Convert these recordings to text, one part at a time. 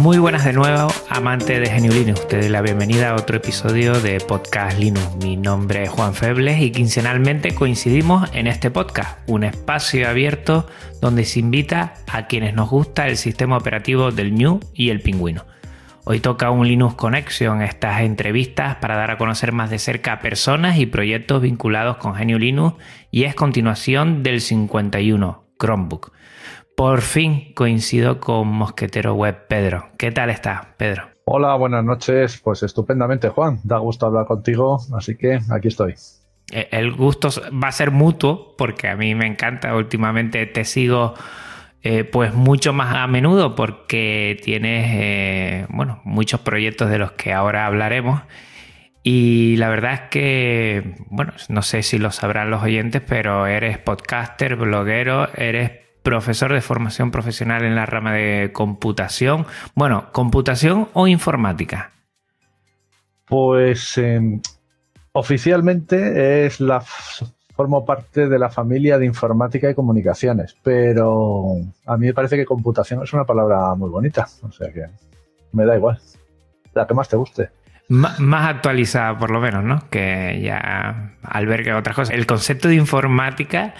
Muy buenas de nuevo, amante de Genio Linux. Ustedes la bienvenida a otro episodio de Podcast Linux. Mi nombre es Juan Febles y quincenalmente coincidimos en este podcast, un espacio abierto donde se invita a quienes nos gusta el sistema operativo del New y el Pingüino. Hoy toca un Linux Connection, estas entrevistas para dar a conocer más de cerca a personas y proyectos vinculados con Genio Linux y es continuación del 51, Chromebook. Por fin coincido con Mosquetero Web Pedro. ¿Qué tal estás, Pedro? Hola, buenas noches. Pues estupendamente, Juan. Da gusto hablar contigo, así que aquí estoy. Eh, el gusto va a ser mutuo porque a mí me encanta. Últimamente te sigo eh, pues mucho más a menudo porque tienes eh, bueno, muchos proyectos de los que ahora hablaremos. Y la verdad es que, bueno, no sé si lo sabrán los oyentes, pero eres podcaster, bloguero, eres profesor de formación profesional en la rama de computación. Bueno, ¿computación o informática? Pues eh, oficialmente es la formo parte de la familia de informática y comunicaciones, pero a mí me parece que computación es una palabra muy bonita, o sea que me da igual, la que más te guste. más actualizada por lo menos, ¿no? Que ya alberga otras cosas. El concepto de informática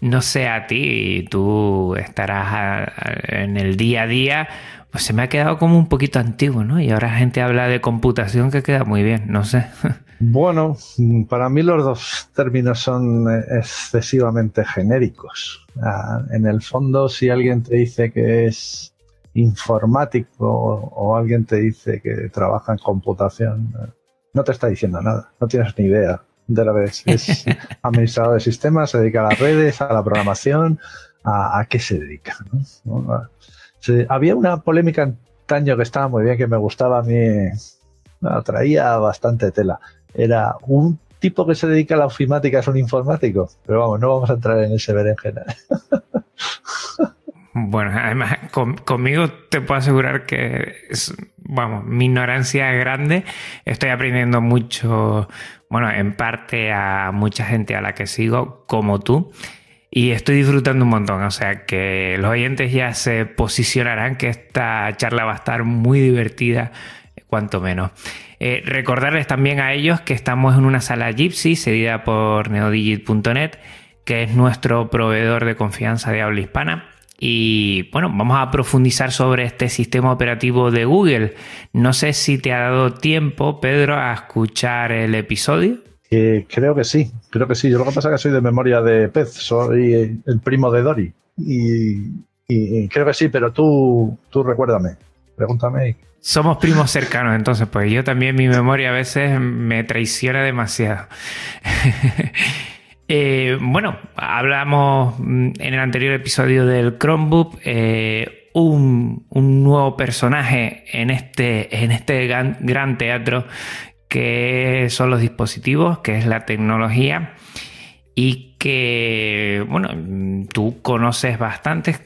no sé a ti, tú estarás en el día a día, pues se me ha quedado como un poquito antiguo, ¿no? Y ahora gente habla de computación que queda muy bien, no sé. Bueno, para mí los dos términos son excesivamente genéricos. Ah, en el fondo, si alguien te dice que es informático o alguien te dice que trabaja en computación, no te está diciendo nada, no tienes ni idea de la vez. Es administrador de sistemas, se dedica a las redes, a la programación, a, qué se dedica. había una polémica antaño que estaba muy bien, que me gustaba a mí, traía bastante tela. Era un tipo que se dedica a la ofimática es un informático, pero vamos, no vamos a entrar en ese berenjena. Bueno, además, conmigo te puedo asegurar que, es, vamos, mi ignorancia es grande. Estoy aprendiendo mucho, bueno, en parte a mucha gente a la que sigo, como tú. Y estoy disfrutando un montón, o sea que los oyentes ya se posicionarán que esta charla va a estar muy divertida, cuanto menos. Eh, recordarles también a ellos que estamos en una sala Gypsy cedida por neodigit.net, que es nuestro proveedor de confianza de habla hispana y bueno, vamos a profundizar sobre este sistema operativo de Google. No sé si te ha dado tiempo, Pedro, a escuchar el episodio. Eh, creo que sí, creo que sí. Yo lo que pasa es que soy de memoria de pez, soy el primo de Dory. Y, creo que sí, pero tú, tú recuérdame, pregúntame. Somos primos cercanos, entonces, pues yo también mi memoria a veces me traiciona demasiado. Eh, bueno, hablamos mm, en el anterior episodio del Chromebook. Eh, un, nuevo personaje en este, en este gran, teatro que son los dispositivos, que es la tecnología y que, bueno, tú conoces bastante,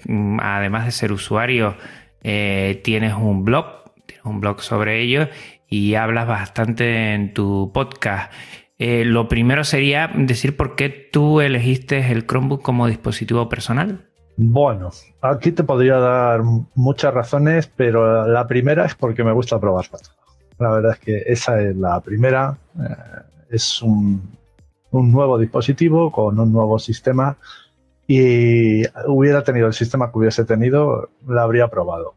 además de ser usuario, eh, tienes un blog, tienes un blog sobre ello y hablas bastante en tu podcast. Eh, lo primero sería decir por qué tú elegiste el Chromebook como dispositivo personal. Bueno, aquí te podría dar muchas razones, pero la primera es porque me gusta probar La verdad es que esa es la primera. Eh, es un, nuevo dispositivo con un nuevo sistema y hubiera tenido el sistema que hubiese tenido, la habría probado.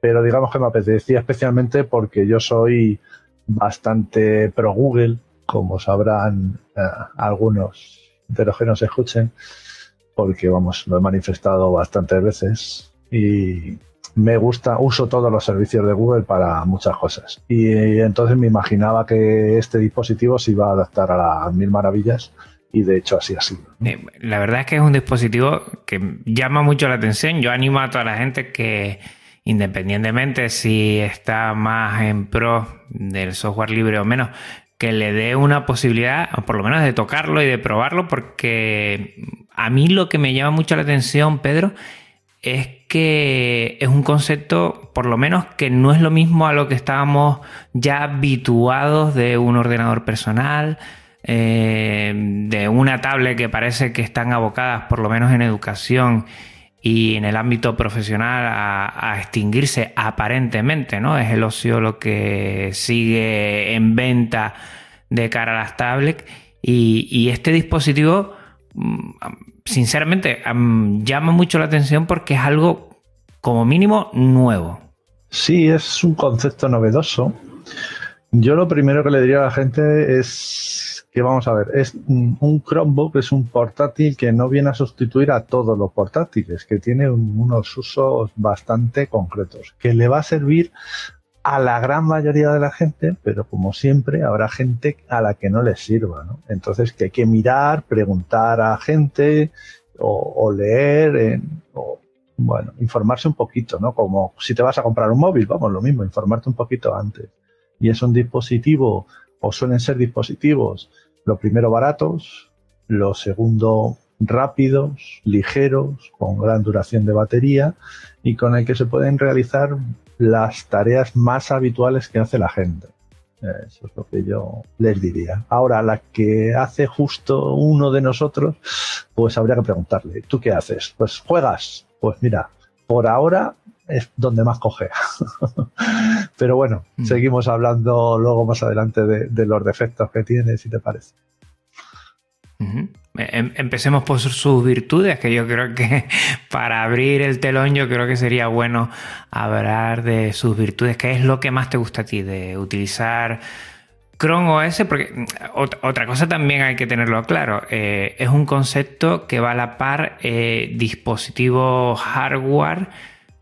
Pero digamos que me apetecía especialmente porque yo soy bastante pro Google, como sabrán eh, algunos de los que nos escuchen, porque vamos, lo he manifestado bastantes veces y me gusta, uso todos los servicios de Google para muchas cosas. Y entonces me imaginaba que este dispositivo se iba a adaptar a las mil maravillas y de hecho así ha sido. Eh, la verdad es que es un dispositivo que llama mucho la atención. Yo animo a toda la gente que independientemente si está más en pro del software libre o menos, que le dé una posibilidad, o por lo menos de tocarlo y de probarlo, porque a mí lo que me llama mucho la atención, Pedro, es que es un concepto, por lo menos, que no es lo mismo a lo que estábamos ya habituados de un ordenador personal, eh, de una tablet que parece que están abocadas, por lo menos en educación y en el ámbito profesional, a, extinguirse aparentemente, ¿no? Es el ocio lo que sigue en venta de cara a las tablets y, este dispositivo, mm, sinceramente, llama mucho la atención porque es algo como mínimo nuevo. Sí, es un concepto novedoso. Yo lo primero que le diría a la gente es que vamos a ver, es un Chromebook es un portátil que no viene a sustituir a todos los portátiles, que tiene unos usos bastante concretos, que le va a servir a la gran mayoría de la gente, pero como siempre habrá gente a la que no le sirva. Entonces que hay que mirar, preguntar a gente o, leer, o, bueno, informarse un poquito, ¿no? Como si te vas a comprar un móvil, vamos, lo mismo, informarte un poquito antes. Y es un dispositivo, o suelen ser dispositivos lo primero baratos, lo segundo rápidos, ligeros, con gran duración de batería y con el que se pueden realizar las tareas más habituales que hace la gente. Eso es lo que yo les diría. Ahora, la que hace justo uno de nosotros, pues habría que preguntarle, ¿tú qué haces? Pues juegas. Pues mira, por ahora es donde más cogea. Pero bueno, mm. seguimos hablando luego más adelante de, los defectos que tiene, si te parece. Em, empecemos por sus virtudes, que yo creo que para abrir el telón yo creo que sería bueno hablar de sus virtudes. ¿Qué es lo que más te gusta a ti de utilizar Chrome OS? Porque mm, otra cosa también hay que tenerlo claro. Eh, es un concepto que va a la par eh, dispositivo hardware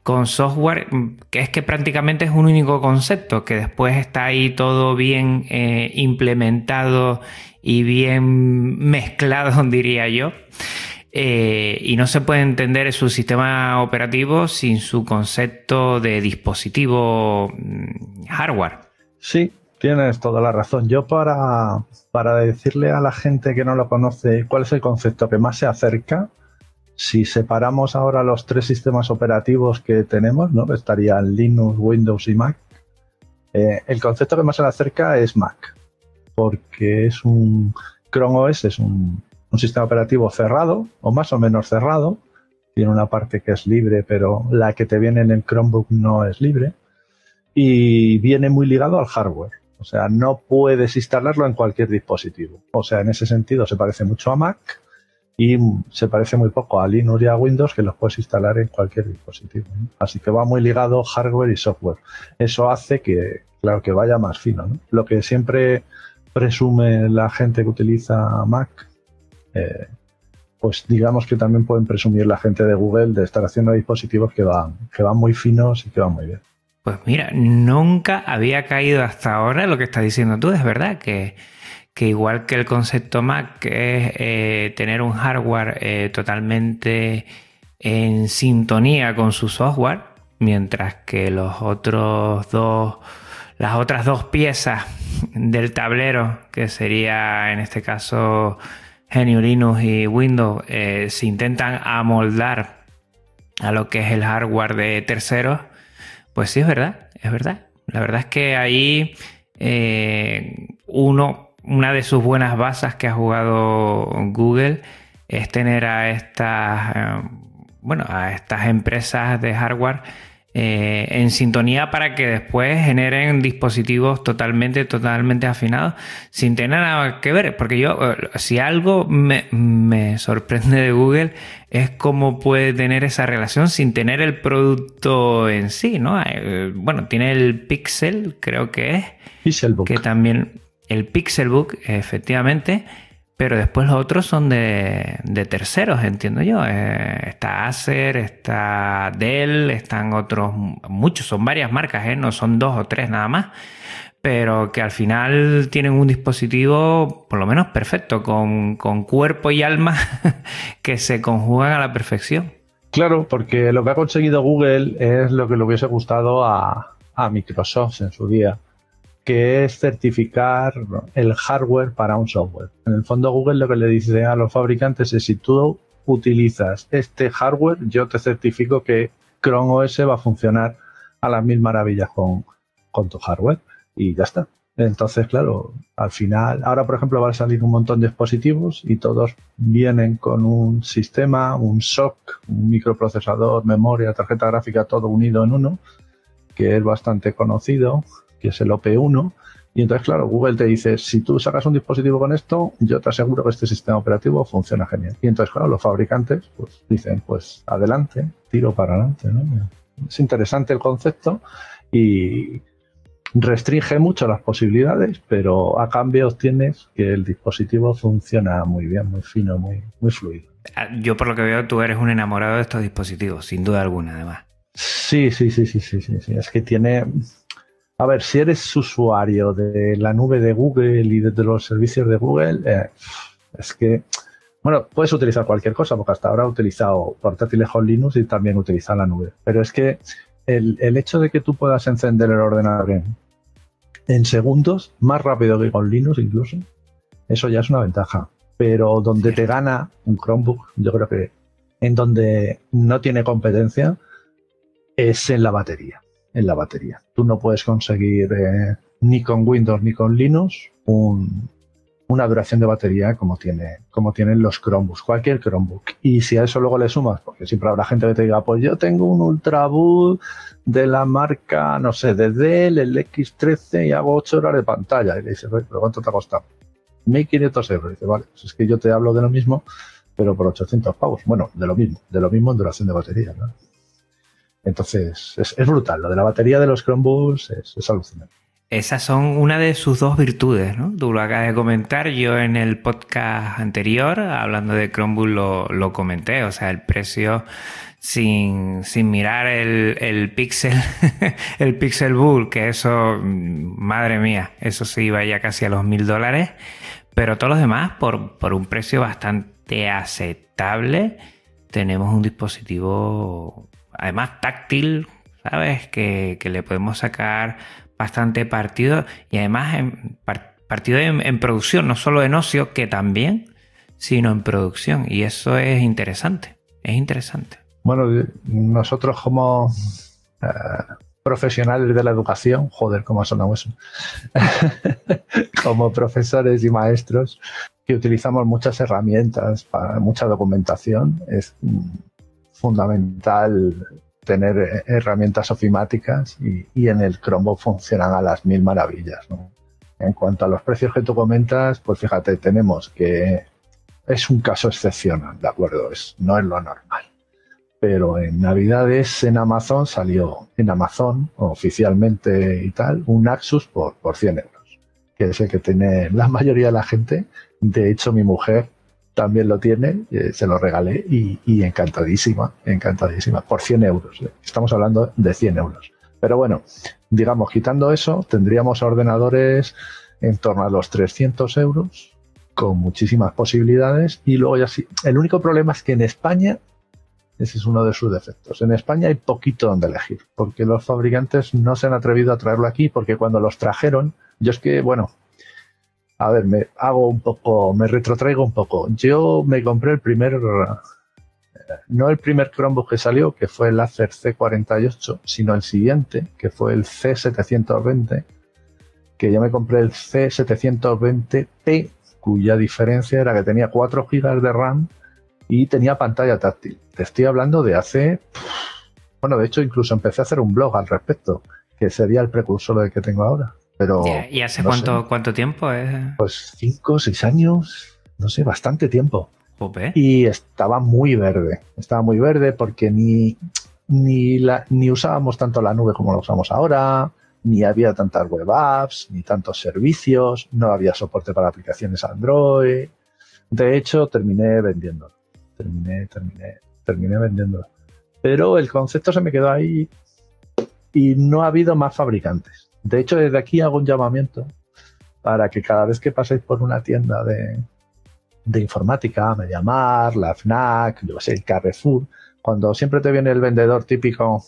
con software, mm, que es que prácticamente es un único concepto, que después está ahí todo bien eh, implementado y bien mezclado, diría yo. Eh, y no se puede entender su sistema operativo sin su concepto de dispositivo mm, hardware. Sí, tienes toda la razón. Yo para, para decirle a la gente que no lo conoce cuál es el concepto que más se acerca, si separamos ahora los tres sistemas operativos que tenemos, ¿no? estarían Linux, Windows y Mac. Eh, el concepto que más se le acerca es Mac, porque es un Chrome OS, es un, sistema operativo cerrado, o más o menos cerrado. Tiene una parte que es libre, pero la que te viene en el Chromebook no es libre. Y viene muy ligado al hardware. O sea, no puedes instalarlo en cualquier dispositivo. O sea, en ese sentido se parece mucho a Mac, y se parece muy poco a Linux y a Windows que los puedes instalar en cualquier dispositivo. Así que va muy ligado hardware y software. Eso hace que, claro, que vaya más fino. Lo que siempre presume la gente que utiliza Mac, eh, pues digamos que también pueden presumir la gente de Google de estar haciendo dispositivos que van, que van muy finos y que van muy bien. Pues mira, nunca había caído hasta ahora lo que estás diciendo tú, es verdad que que igual que el concepto Mac, es eh, tener un hardware eh, totalmente en sintonía con su software, mientras que los otros dos, las otras dos piezas del tablero, que sería en este caso GNU Linux y Windows, eh, se intentan amoldar a lo que es el hardware de terceros, pues sí es verdad, es verdad. La verdad es que ahí uno una de sus buenas bases que ha jugado Google es tener a estas, eh, bueno, a estas empresas de hardware eh, en sintonía para que después generen dispositivos totalmente, totalmente afinados sin tener nada que ver. Porque yo, eh, si algo me, me sorprende de Google es cómo puede tener esa relación sin tener el producto en sí, ¿no? Bueno, tiene el Pixel, creo que es. Pixelbook. Que también, el Pixelbook, efectivamente pero después los otros son de, terceros, entiendo yo. Eh, está Acer, está Dell, están otros, muchos, son varias marcas, ¿eh? no son dos o tres nada más. Pero que al final tienen un dispositivo, por lo menos perfecto, con, cuerpo y alma que se conjugan a la perfección. Claro, porque lo que ha conseguido Google es lo que le hubiese gustado a Microsoft en su día que es certificar el hardware para un software. En el fondo Google lo que le dice a los fabricantes es si tú utilizas este hardware, yo te certifico que Chrome OS va a funcionar a las mil maravillas con, con tu hardware y ya está. Entonces, claro, al final, ahora por ejemplo va a salir un montón de dispositivos y todos vienen con un sistema, un SOC, un microprocesador, memoria, tarjeta gráfica, todo unido en uno, que es bastante conocido que es el OP1. Y entonces, claro, Google te dice, si tú sacas un dispositivo con esto, yo te aseguro que este sistema operativo funciona genial. Y entonces, claro, los fabricantes pues dicen, pues adelante, tiro para adelante. Es interesante el concepto y restringe mucho las posibilidades, pero a cambio obtienes que el dispositivo funciona muy bien, muy fino, muy, muy fluido. Ah, yo por lo que veo, tú eres un enamorado de estos dispositivos, sin duda alguna, además. Sí, sí, sí, sí, sí, sí. sí. Es que tiene, a ver, si eres usuario de la nube de Google y de los servicios de Google, eh, es que, bueno, puedes utilizar cualquier cosa, porque hasta ahora he utilizado portátiles con Linux y también utiliza la nube. Pero es que el, hecho de que tú puedas encender el ordenador en, segundos, más rápido que con Linux incluso, eso ya es una ventaja. Pero donde te gana un Chromebook, yo creo que en donde no tiene competencia es en la batería en la batería. Tú no puedes conseguir eh, ni con Windows ni con Linux una duración de batería como, tiene, como tienen los Chromebooks, cualquier Chromebook. Y si a eso luego le sumas, porque siempre habrá gente que te diga, pues yo tengo un Ultrabook de la marca, no sé, de Dell, el X13 y hago 8 horas de pantalla. Y le dices, pero ¿cuánto te ha costado? 1.500 euros. Y dice, vale, pues es que yo te hablo de lo mismo, pero por 800 pavos. Bueno, de lo mismo, de lo mismo en duración de batería. ¿no? Entonces, es, brutal. Lo de la batería de los Chromebooks es, alucinante. Esas son una de sus dos virtudes, ¿no? Tú lo acabas de comentar. Yo en el podcast anterior, hablando de Chromebook, lo, lo comenté. O sea, el precio sin, sin mirar el, el Pixel, el Pixelbook, que eso, madre mía, eso se iba ya casi a los mil dólares. Pero todos los demás, por, por un precio bastante aceptable, tenemos un dispositivo además táctil, ¿sabes? Que, le podemos sacar bastante partido y además en, partido en, producción, no solo en ocio, que también, sino en producción. Y eso es interesante, es interesante. Bueno, nosotros como eh, profesionales de la educación, joder, cómo sonado eso, como profesores y maestros que utilizamos muchas herramientas para mucha documentación, es fundamental tener herramientas ofimáticas y, en el Chromebook funcionan a las mil maravillas. En cuanto a los precios que tú comentas, pues fíjate, tenemos que es un caso excepcional, ¿de acuerdo? Es, no es lo normal. Pero en Navidades en Amazon salió, en Amazon oficialmente y tal, un Axus por, por 100 euros, que es el que tiene la mayoría de la gente. De hecho, mi mujer también lo tiene, eh, se lo regalé y, encantadísima, encantadísima, por 100 euros. Eh. Estamos hablando de 100 euros. Pero bueno, digamos, quitando eso, tendríamos ordenadores en torno a los 300 euros, con muchísimas posibilidades. Y luego ya sí, el único problema es que en España, ese es uno de sus defectos, en España hay poquito donde elegir, porque los fabricantes no se han atrevido a traerlo aquí, porque cuando los trajeron, yo es que, bueno, a ver, me hago un poco, me retrotraigo un poco. Yo me compré el primer, no el primer Chromebook que salió, que fue el Acer C48, sino el siguiente, que fue el C720, que yo me compré el C720P, cuya diferencia era que tenía 4 GB de RAM y tenía pantalla táctil. Te estoy hablando de hace Bueno, de hecho, incluso empecé a hacer un blog al respecto, que sería el precursor del que tengo ahora. Pero, ¿Y hace cuánto, cuánto tiempo es? Pues cinco, seis años, no sé, bastante tiempo. Y estaba muy verde. Estaba muy verde porque ni, ni, la, ni usábamos tanto la nube como la usamos ahora, ni había tantas web apps, ni tantos servicios, no había soporte para aplicaciones Android. De hecho, terminé vendiéndolo. Terminé, terminé, terminé vendiéndolo. Pero el concepto se me quedó ahí y no ha habido más fabricantes. De hecho, desde aquí hago un llamamiento para que cada vez que paséis por una tienda de, de informática, Mediamar, la FNAC, yo sé, el Carrefour, cuando siempre te viene el vendedor típico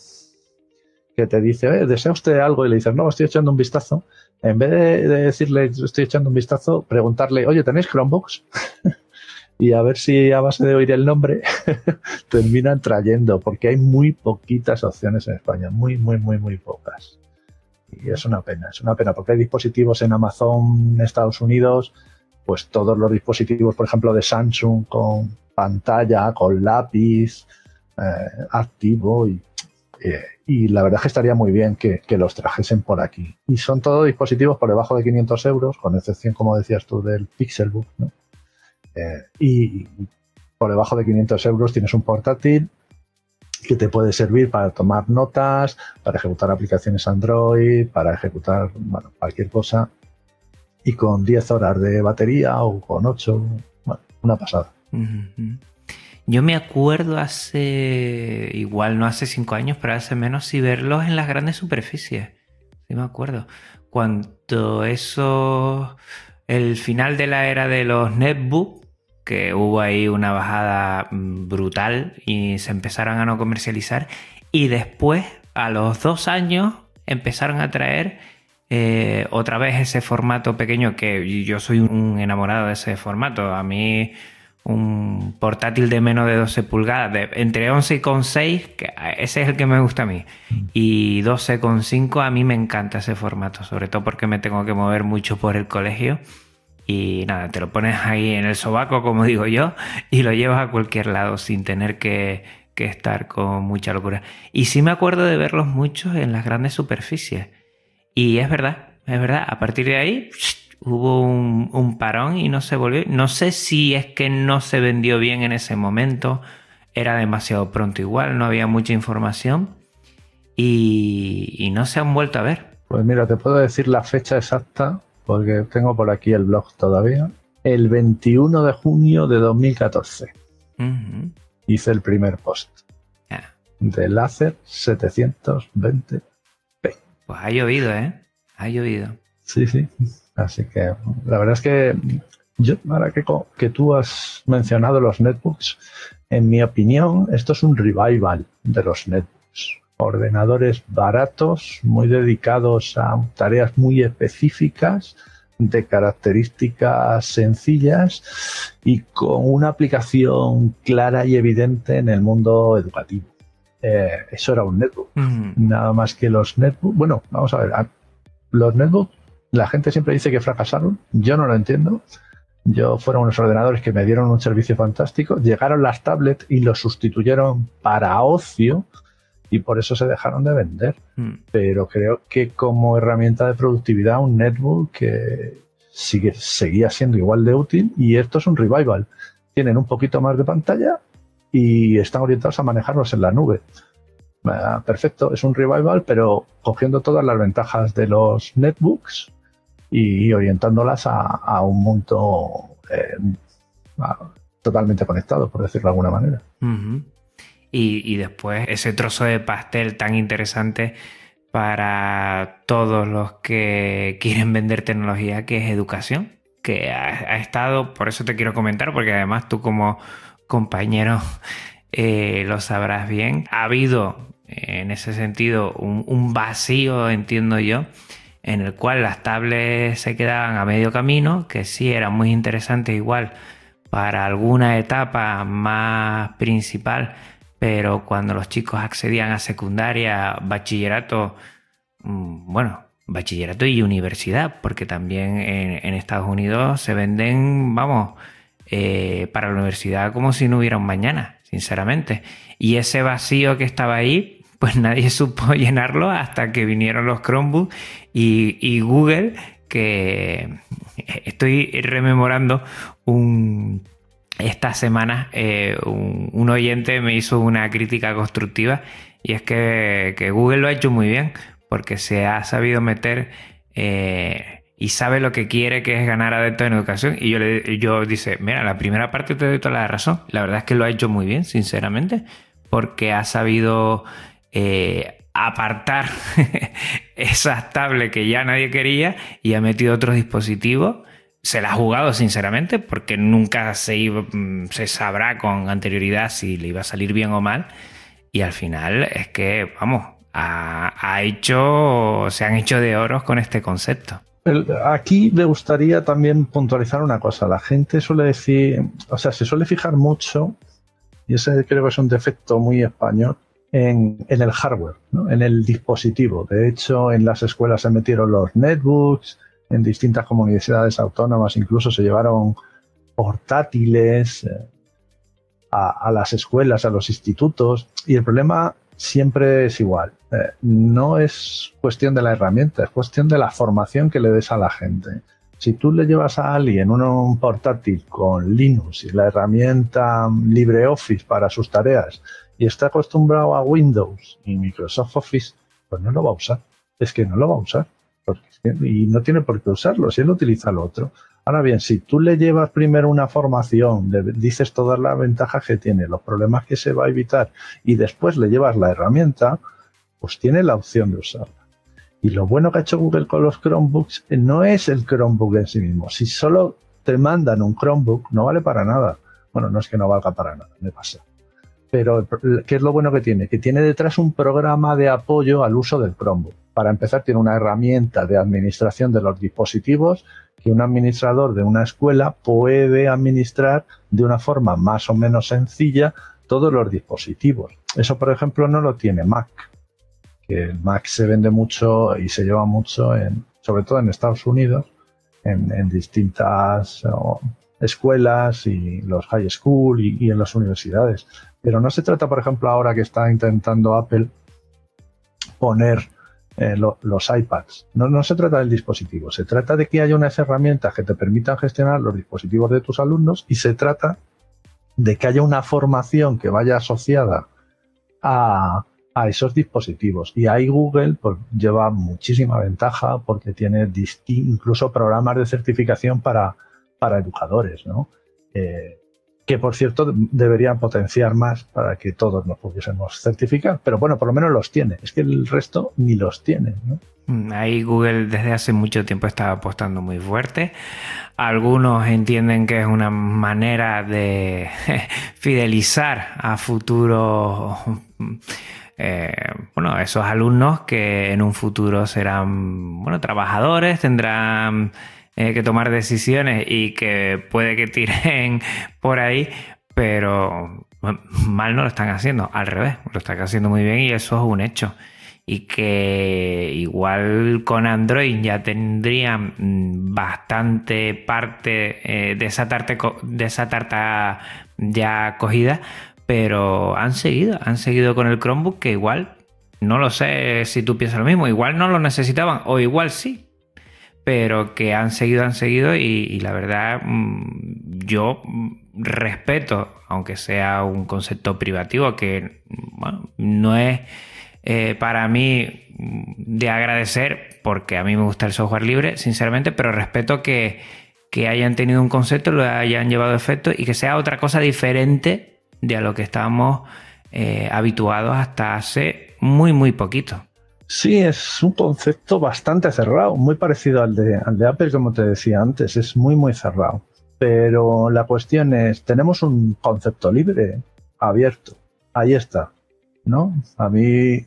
que te dice, eh, ¿desea usted algo? Y le dices, no, estoy echando un vistazo. En vez de, de decirle, estoy echando un vistazo, preguntarle, oye, ¿tenéis Chromebox? y a ver si a base de oír el nombre terminan trayendo, porque hay muy poquitas opciones en España, muy, muy, muy, muy pocas. Y es una pena, es una pena, porque hay dispositivos en Amazon, Estados Unidos, pues todos los dispositivos, por ejemplo, de Samsung con pantalla, con lápiz, eh, activo y, eh, y, la verdad es que estaría muy bien que, que, los trajesen por aquí. Y son todos dispositivos por debajo de 500 euros, con excepción, como decías tú, del Pixelbook, ¿no? Eh, y por debajo de 500 euros tienes un portátil que te puede servir para tomar notas, para ejecutar aplicaciones Android, para ejecutar bueno, cualquier cosa. Y con 10 horas de batería o con 8, bueno, una pasada. Yo me acuerdo hace, igual no hace 5 años, pero hace menos, si verlos en las grandes superficies. Sí me acuerdo. Cuando eso, el final de la era de los netbooks, que hubo ahí una bajada mm, brutal y se empezaron a no comercializar. Y después, a los dos años, empezaron a traer eh, otra vez ese formato pequeño que yo soy un enamorado de ese formato. A mí un portátil de menos de 12 pulgadas, de, entre 11 y con 6, que ese es el que me gusta a mí. Y 12 con 5, a mí me encanta ese formato, sobre todo porque me tengo que mover mucho por el colegio y nada, te lo pones ahí en el sobaco, como digo yo, y lo llevas a cualquier lado sin tener que, estar con mucha locura. Y sí me acuerdo de verlos muchos en las grandes superficies. Y es verdad, es verdad, a partir de ahí hubo un, parón y no se volvió. No sé si es que no se vendió bien en ese momento, era demasiado pronto igual, no había mucha información y no se han vuelto a ver. Pues mira, te puedo decir la fecha exacta porque tengo por aquí el blog todavía. El 21 de junio de 2014 hice el primer post de láser 720p. Pues ha llovido, ¿eh? Ha llovido. Sí, sí. Así que la verdad es que yo, ahora que, que tú has mencionado los netbooks, en mi opinión, esto es un revival de los netbooks ordenadores baratos, muy dedicados a tareas muy específicas, de características sencillas y con una aplicación clara y evidente en el mundo educativo. Eh, eso era un netbook. Nada más que los netbooks. Bueno, vamos a ver. Los netbooks, la gente siempre dice que fracasaron. Yo no lo entiendo. Yo fueron unos ordenadores que me dieron un servicio fantástico. Llegaron las tablets y los sustituyeron para ocio y por eso se dejaron de vender. Hmm. Pero creo que como herramienta de productividad un netbook que sigue, seguía siendo igual de útil y esto es un revival. Tienen un poquito más de pantalla y están orientados a manejarlos en la nube. Ah, perfecto, es un revival, pero cogiendo todas las ventajas de los netbooks y orientándolas a, un mundo eh, totalmente conectado, por decirlo de alguna manera y, después ese trozo de pastel tan interesante para todos los que quieren vender tecnología, que es educación, que ha, estado, por eso te quiero comentar, porque además tú como compañero eh, lo sabrás bien, ha habido en ese sentido un, un, vacío, entiendo yo, en el cual las tablets se quedaban a medio camino, que sí eran muy interesantes igual para alguna etapa más principal, pero cuando los chicos accedían a secundaria, bachillerato, mm, bueno, bachillerato y universidad, porque también en, Estados Unidos se venden, vamos, eh, para la universidad como si no hubiera un mañana, sinceramente. Y ese vacío que estaba ahí, pues nadie supo llenarlo hasta que vinieron los Chromebooks y, Google, que estoy rememorando un, estas semanas eh, un, oyente me hizo una crítica constructiva y es que, Google lo ha hecho muy bien porque se ha sabido meter eh, y sabe lo que quiere, que es ganar adeptos en educación. Y yo, le, yo dice, mira, la primera parte te doy toda la razón. La verdad es que lo ha hecho muy bien, sinceramente, porque ha sabido eh, apartar esas tablets que ya nadie quería y ha metido otros dispositivos. Se la ha jugado, sinceramente, porque nunca se, mm, se sabrá con anterioridad si le iba a salir bien o mal. Y al final es que, vamos, ha, hecho, se han hecho de oros con este concepto. Aquí me gustaría también puntualizar una cosa. La gente suele decir, o sea, se suele fijar mucho, y ese creo que es un defecto muy español, en, el hardware, en el dispositivo. De hecho, en las escuelas se metieron los netbooks, en distintas comunidades autónomas incluso se llevaron portátiles eh, a, las escuelas, a los institutos. Y el problema siempre es igual. Eh, no es cuestión de la herramienta, es cuestión de la formación que le des a la gente. Si tú le llevas a alguien un portátil con Linux y la herramienta LibreOffice para sus tareas y está acostumbrado a Windows y Microsoft Office, pues no lo va a usar. Es que no lo va a usar. Y no tiene por qué usarlo, si él utiliza lo otro. Ahora bien, si tú le llevas primero una formación, le dices todas las ventajas que tiene, los problemas que se va a evitar, y después le llevas la herramienta, pues tiene la opción de usarla. Y lo bueno que ha hecho Google con los Chromebooks no es el Chromebook en sí mismo. Si solo te mandan un Chromebook, no vale para nada. Bueno, no es que no valga para nada, me pasa. Pero, ¿qué es lo bueno que tiene? Que tiene detrás un programa de apoyo al uso del Chromebook. Para empezar, tiene una herramienta de administración de los dispositivos que un administrador de una escuela puede administrar de una forma más o menos sencilla todos los dispositivos. Eso, por ejemplo, no lo tiene Mac. Que Mac se vende mucho y se lleva mucho, en, sobre todo en Estados Unidos, en, distintas escuelas y los high school y en las universidades. Pero no se trata, por ejemplo, ahora que está intentando Apple poner eh, los iPads. No, no se trata del dispositivo, se trata de que haya unas herramientas que te permitan gestionar los dispositivos de tus alumnos y se trata de que haya una formación que vaya asociada a, a esos dispositivos. Y ahí Google pues, lleva muchísima ventaja porque tiene incluso programas de certificación para, para educadores. ¿no? Eh, que por cierto deberían potenciar más para que todos nos pudiésemos certificar, pero bueno, por lo menos los tiene, es que el resto ni los tiene. Mm, ahí Google desde hace mucho tiempo está apostando muy fuerte. Algunos entienden que es una manera de fidelizar a futuros, eh, bueno, esos alumnos que en un futuro serán, bueno, trabajadores, tendrán eh, que tomar decisiones y que puede que tiren por ahí, pero mal no lo están haciendo, al revés, lo están haciendo muy bien y eso es un hecho. Y que igual con Android ya tendrían mm, bastante parte eh, de, esa tarta, de esa tarta ya cogida, pero han seguido, han seguido con el Chromebook que igual, no lo sé si tú piensas lo mismo, igual no lo necesitaban o igual sí, pero que han seguido, han seguido y, la verdad mm, yo respeto, aunque sea un concepto privativo, que no es eh, para mí de agradecer, porque a mí me gusta el software libre, sinceramente, pero respeto que, hayan tenido un concepto, lo hayan llevado a efecto y que sea otra cosa diferente de a lo que estábamos eh, habituados hasta hace muy, muy poquito. Sí, es un concepto bastante cerrado, muy parecido al de, al de Apple, como te decía antes, es muy, muy cerrado. Pero la cuestión es, tenemos un concepto libre, abierto, ahí está, ¿no? A mí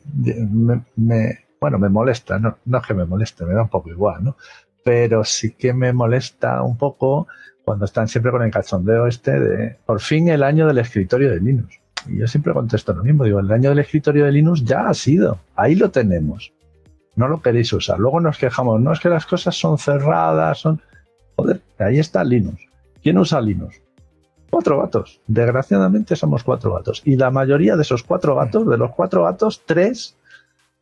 me, bueno, me molesta, no, no es que me moleste, me da un poco igual, ¿no? Pero sí que me molesta un poco cuando están siempre con el cachondeo este de, por fin el año del escritorio de Linux. Y yo siempre contesto lo mismo, digo, el año del escritorio de Linux ya ha sido, ahí lo tenemos. No lo queréis usar. Luego nos quejamos, no es que las cosas son cerradas, son... Joder, ahí está Linux. ¿Quién usa Linux? Cuatro gatos. Desgraciadamente somos cuatro gatos. Y la mayoría de esos cuatro gatos, de los cuatro gatos, tres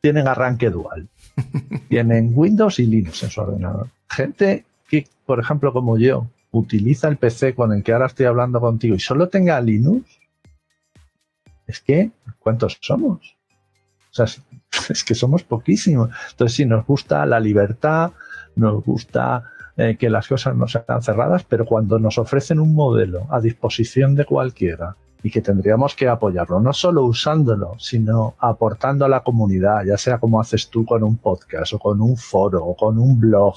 tienen arranque dual. tienen Windows y Linux en su ordenador. Gente que, por ejemplo, como yo, utiliza el PC con el que ahora estoy hablando contigo y solo tenga Linux, es que, ¿cuántos somos? O sea, es que somos poquísimos. Entonces, sí, nos gusta la libertad, nos gusta eh, que las cosas no sean cerradas, pero cuando nos ofrecen un modelo a disposición de cualquiera y que tendríamos que apoyarlo, no solo usándolo, sino aportando a la comunidad, ya sea como haces tú con un podcast o con un foro o con un blog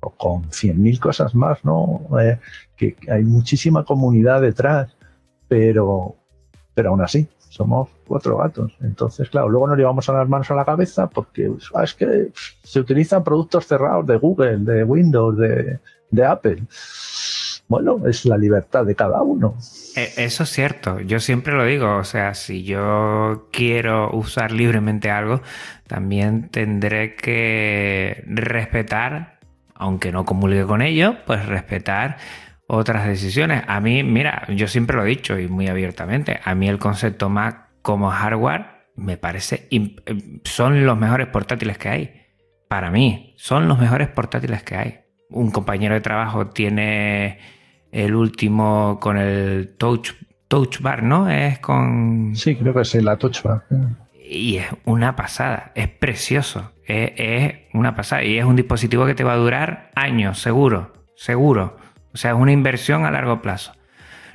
o con cien mil cosas más, ¿no? Eh, que hay muchísima comunidad detrás, pero, pero aún así, somos cuatro gatos. Entonces, claro, luego nos llevamos a las manos a la cabeza porque ah, es que se utilizan productos cerrados de Google, de Windows, de, de Apple. Bueno, es la libertad de cada uno. E, eso es cierto, yo siempre lo digo, o sea, si yo quiero usar libremente algo, también tendré que respetar, aunque no comulgue con ello, pues respetar otras decisiones. A mí, mira, yo siempre lo he dicho y muy abiertamente, a mí el concepto Mac como hardware me parece, son los mejores portátiles que hay. Para mí, son los mejores portátiles que hay. Un compañero de trabajo tiene el último con el touch, touch bar, ¿no? Es con... Sí, creo que es la touch bar. Y es una pasada, es precioso, es, es una pasada y es un dispositivo que te va a durar años, seguro, seguro. O sea, es una inversión a largo plazo.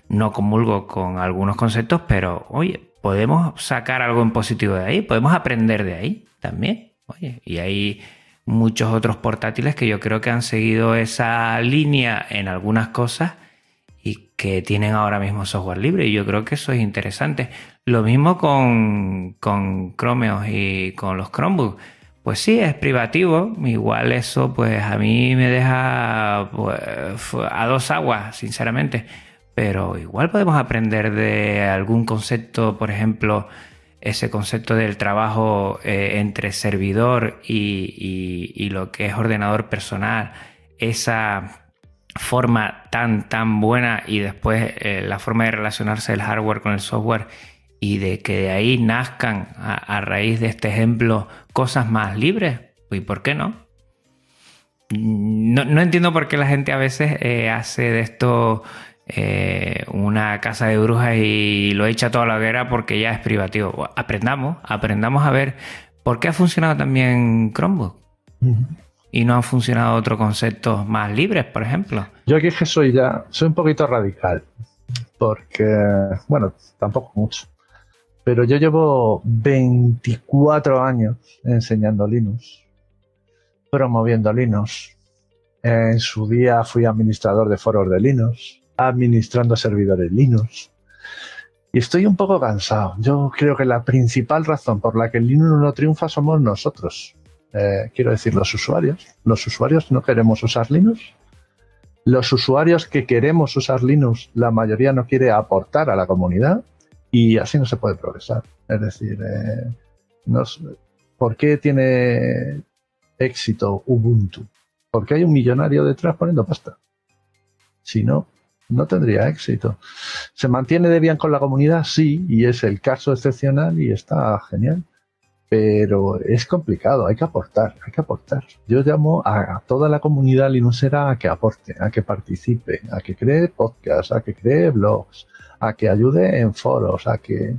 No comulgo con algunos conceptos, pero oye, podemos sacar algo en positivo de ahí, podemos aprender de ahí también. Oye, y hay muchos otros portátiles que yo creo que han seguido esa línea en algunas cosas y que tienen ahora mismo software libre. Y yo creo que eso es interesante. Lo mismo con, con Chromeos y con los Chromebooks pues sí, es privativo. Igual eso, pues a mí me deja pues, a dos aguas, sinceramente. Pero igual podemos aprender de algún concepto, por ejemplo, ese concepto del trabajo eh, entre servidor y, lo que es ordenador personal, esa forma tan, tan buena y después eh, la forma de relacionarse el hardware con el software y de que de ahí nazcan a, raíz de este ejemplo cosas más libres. ¿Y por qué no? No, entiendo por qué la gente a veces eh, hace de esto eh, una casa de brujas y lo echa toda la hoguera porque ya es privativo. Aprendamos, aprendamos a ver por qué ha funcionado también Chromebook. Y no han funcionado otros conceptos más libres, por ejemplo. Yo aquí es que soy ya, soy un poquito radical. Porque, bueno, tampoco mucho. Pero yo llevo 24 años enseñando Linux, promoviendo Linux. En su día fui administrador de foros de Linux, administrando servidores Linux. Y estoy un poco cansado. Yo creo que la principal razón por la que Linux no triunfa somos nosotros. Eh, quiero decir, los usuarios. Los usuarios no queremos usar Linux. Los usuarios que queremos usar Linux, la mayoría no quiere aportar a la comunidad y así no se puede progresar. Es decir, eh, ¿por qué tiene éxito Ubuntu? Porque hay un millonario detrás poniendo pasta. Si no, no tendría éxito. ¿Se mantiene de bien con la comunidad? Sí, y es el caso excepcional y está genial. Pero es complicado, hay que aportar, hay que aportar. Yo llamo a, toda la comunidad linuxera a que aporte, a que participe, a que cree podcasts, a que cree blogs, a que ayude en foros, a que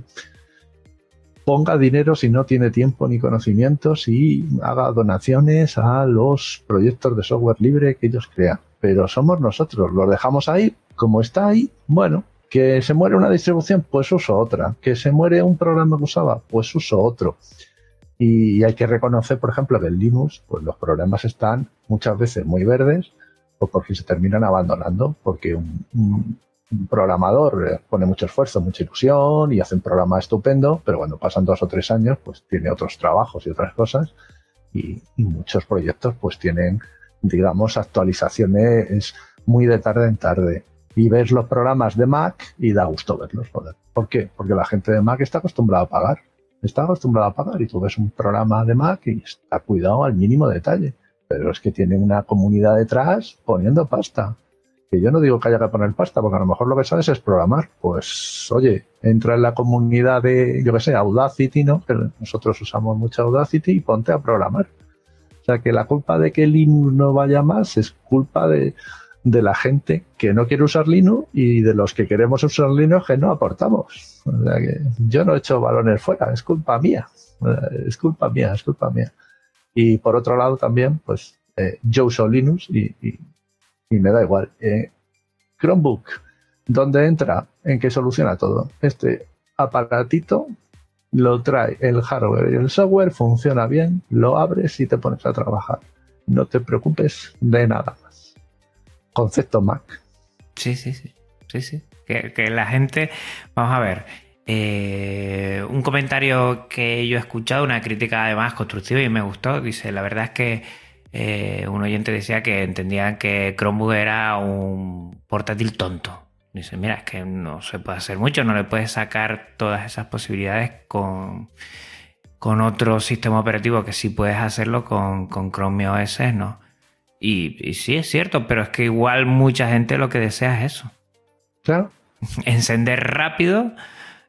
ponga dinero si no tiene tiempo ni conocimientos y haga donaciones a los proyectos de software libre que ellos crean. Pero somos nosotros, los dejamos ahí, como está ahí, bueno, que se muere una distribución, pues uso otra. Que se muere un programa que usaba, pues uso otro. Y hay que reconocer, por ejemplo, que en Linux, pues los problemas están muchas veces muy verdes o porque se terminan abandonando, porque un programador eh, pone mucho esfuerzo, mucha ilusión y hace un programa estupendo, pero cuando pasan dos o tres años, pues tiene otros trabajos y otras cosas y, muchos proyectos pues tienen, digamos, actualizaciones muy de tarde en tarde. Y ves los programas de Mac y da gusto verlos. ¿Por qué? Porque la gente de Mac está acostumbrada a pagar. Está acostumbrada a pagar y tú ves un programa de Mac y está cuidado al mínimo detalle. Pero es que tiene una comunidad detrás poniendo pasta Que yo no digo que haya que poner pasta, porque a lo mejor lo que sabes es programar. Pues, oye, entra en la comunidad de, yo qué sé, Audacity, ¿no? Que nosotros usamos mucho Audacity y ponte a programar. O sea, que la culpa de que Linux no vaya más es culpa de, de la gente que no quiere usar Linux y de los que queremos usar Linux que no aportamos. O sea que yo no he hecho balones fuera, es culpa mía. Es culpa mía, es culpa mía. Y por otro lado también, pues eh, yo uso Linux y, me da igual. Eh, Chromebook, ¿dónde entra? ¿En qué soluciona todo? Este aparatito lo trae el hardware y el software, funciona bien, lo abres y te pones a trabajar. No te preocupes de nada más. Concepto Mac. Sí, sí, sí. Sí, sí. Que, que la gente, vamos a ver, eh, un comentario que yo he escuchado, una crítica además constructiva y me gustó, dice, la verdad es que eh, un oyente decía que entendían que Chromebook era un portátil tonto. Dice, mira, es que no se puede hacer mucho, no le puedes sacar todas esas posibilidades con, con otro sistema operativo que sí puedes hacerlo con, con Chrome OS, ¿no? Y, y sí, es cierto, pero es que igual mucha gente lo que desea es eso. Claro. Encender rápido,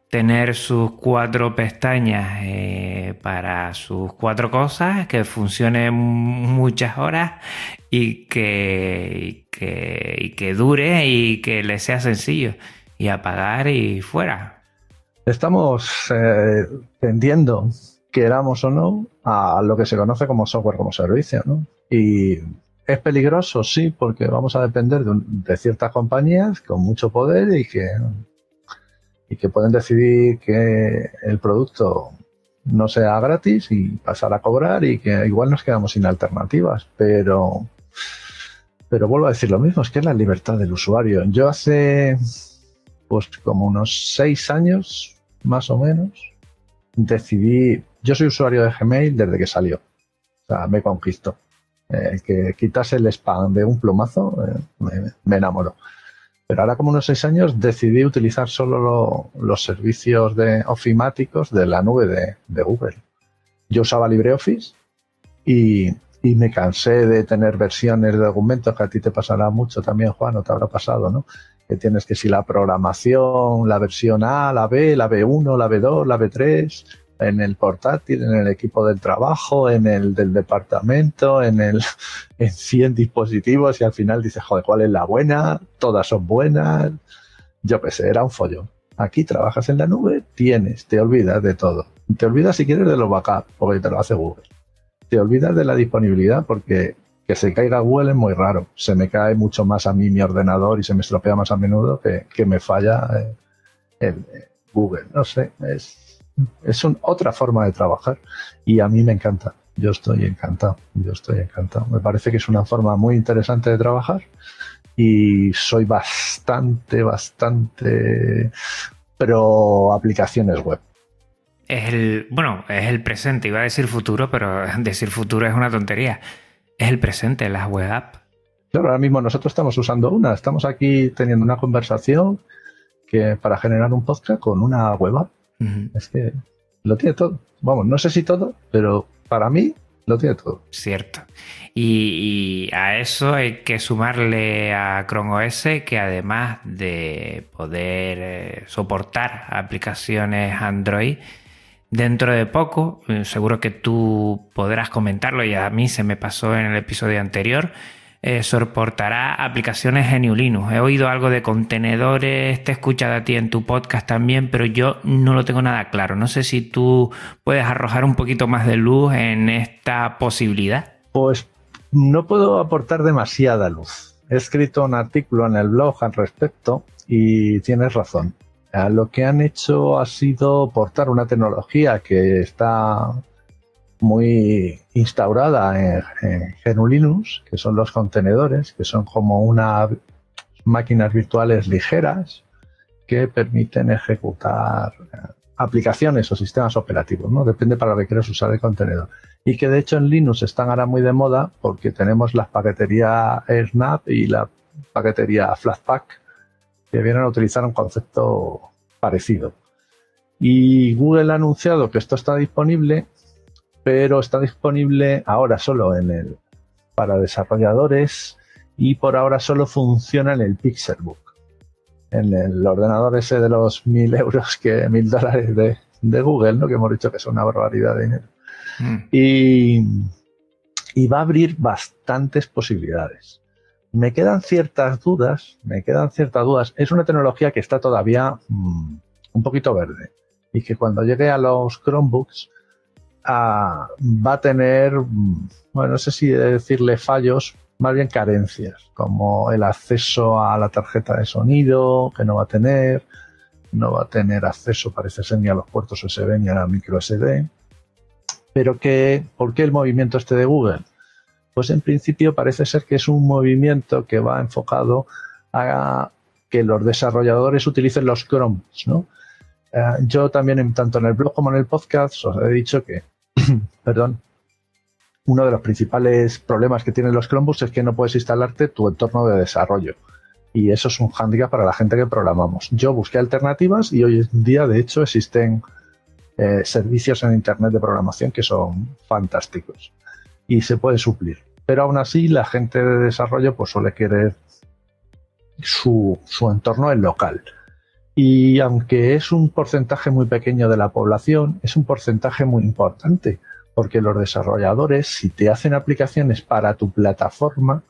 tener sus cuatro pestañas eh, para sus cuatro cosas, que funcione muchas horas y que, que, dure y que le sea sencillo. Y apagar y fuera. Estamos eh, tendiendo, queramos o no, a lo que se conoce como software como servicio, ¿no? Y es peligroso, sí, porque vamos a depender de, de ciertas compañías con mucho poder y que y que pueden decidir que el producto no sea gratis y pasar a cobrar y que igual nos quedamos sin alternativas, pero pero vuelvo a decir lo mismo, es que es la libertad del usuario. Yo hace pues como unos seis años, más o menos, decidí, yo soy usuario de Gmail desde que salió, o sea, me conquistó. Eh, que quitase el spam de un plumazo, eh, me, me enamoró. Pero ahora como unos seis años decidí utilizar solo los servicios de ofimáticos de la nube de, Google. Yo usaba LibreOffice y, y, me cansé de tener versiones de documentos que a ti te pasará mucho también, Juan, o te habrá pasado, ¿no? Que tienes que si la programación, la versión A, la B, la B1, la B2, la B3, en el portátil, en el equipo del trabajo, en el del departamento, en el en 100 dispositivos y al final dices, joder, ¿cuál es la buena? Todas son buenas. Yo qué sé, era un follón. Aquí trabajas en la nube, tienes, te olvidas de todo. Te olvidas si quieres de los backups, porque te lo hace Google. Te olvidas de la disponibilidad porque que se caiga Google es muy raro. Se me cae mucho más a mí mi ordenador y se me estropea más a menudo que, que me falla eh, el, Google. No sé, es, es otra forma de trabajar y a mí me encanta. Yo estoy encantado, yo estoy encantado. Me parece que es una forma muy interesante de trabajar y soy bastante, bastante pro aplicaciones web. Es el, bueno, es el presente, iba a decir futuro, pero decir futuro es una tontería. Es el presente, las web apps. Claro, ahora mismo nosotros estamos usando una, estamos aquí teniendo una conversación que para generar un podcast con una web app es que lo tiene todo. Vamos, no sé si todo, pero para mí lo tiene todo. Cierto. Y, a eso hay que sumarle a Chrome OS que además de poder eh, soportar aplicaciones Android, dentro de poco, eh, seguro que tú podrás comentarlo y a mí se me pasó en el episodio anterior, eh, soportará aplicaciones GNU Linux. He oído algo de contenedores, te he escuchado a ti en tu podcast también, pero yo no lo tengo nada claro. No sé si tú puedes arrojar un poquito más de luz en esta posibilidad. Pues no puedo aportar demasiada luz. He escrito un artículo en el blog al respecto y tienes razón. Lo que han hecho ha sido portar una tecnología que está muy instaurada en, en Linux, que son los contenedores, que son como unas máquinas virtuales ligeras que permiten ejecutar eh, aplicaciones o sistemas operativos, ¿no? Depende para lo que quieras usar el contenedor. Y que de hecho en Linux están ahora muy de moda porque tenemos la paquetería AirSnap y la paquetería Flatpak que vienen a utilizar un concepto parecido. Y Google ha anunciado que esto está disponible pero está disponible ahora solo en el para desarrolladores y por ahora solo funciona en el Pixelbook, en el ordenador ese de los mil euros, que mil dólares de, de, Google, ¿no? que hemos dicho que es una barbaridad de dinero. Mm. Y, y va a abrir bastantes posibilidades. Me quedan ciertas dudas, me quedan ciertas dudas. Es una tecnología que está todavía mm, un poquito verde y que cuando llegue a los Chromebooks va a tener, bueno, no sé si decirle fallos, más bien carencias, como el acceso a la tarjeta de sonido, que no va a tener, no va a tener acceso, parece ser, ni a los puertos USB ni a la micro SD. Pero que, ¿por qué el movimiento este de Google? Pues en principio parece ser que es un movimiento que va enfocado a que los desarrolladores utilicen los Chromebooks, ¿no? Eh, yo también, tanto en el blog como en el podcast, os he dicho que, perdón, uno de los principales problemas que tienen los Chromebooks es que no puedes instalarte tu entorno de desarrollo. Y eso es un hándicap para la gente que programamos. Yo busqué alternativas y hoy en día, de hecho, existen eh, servicios en Internet de programación que son fantásticos y se puede suplir. Pero aún así, la gente de desarrollo pues, suele querer su, su entorno en local. Y aunque es un porcentaje muy pequeño de la población, es un porcentaje muy importante porque los desarrolladores, si te hacen aplicaciones para tu plataforma,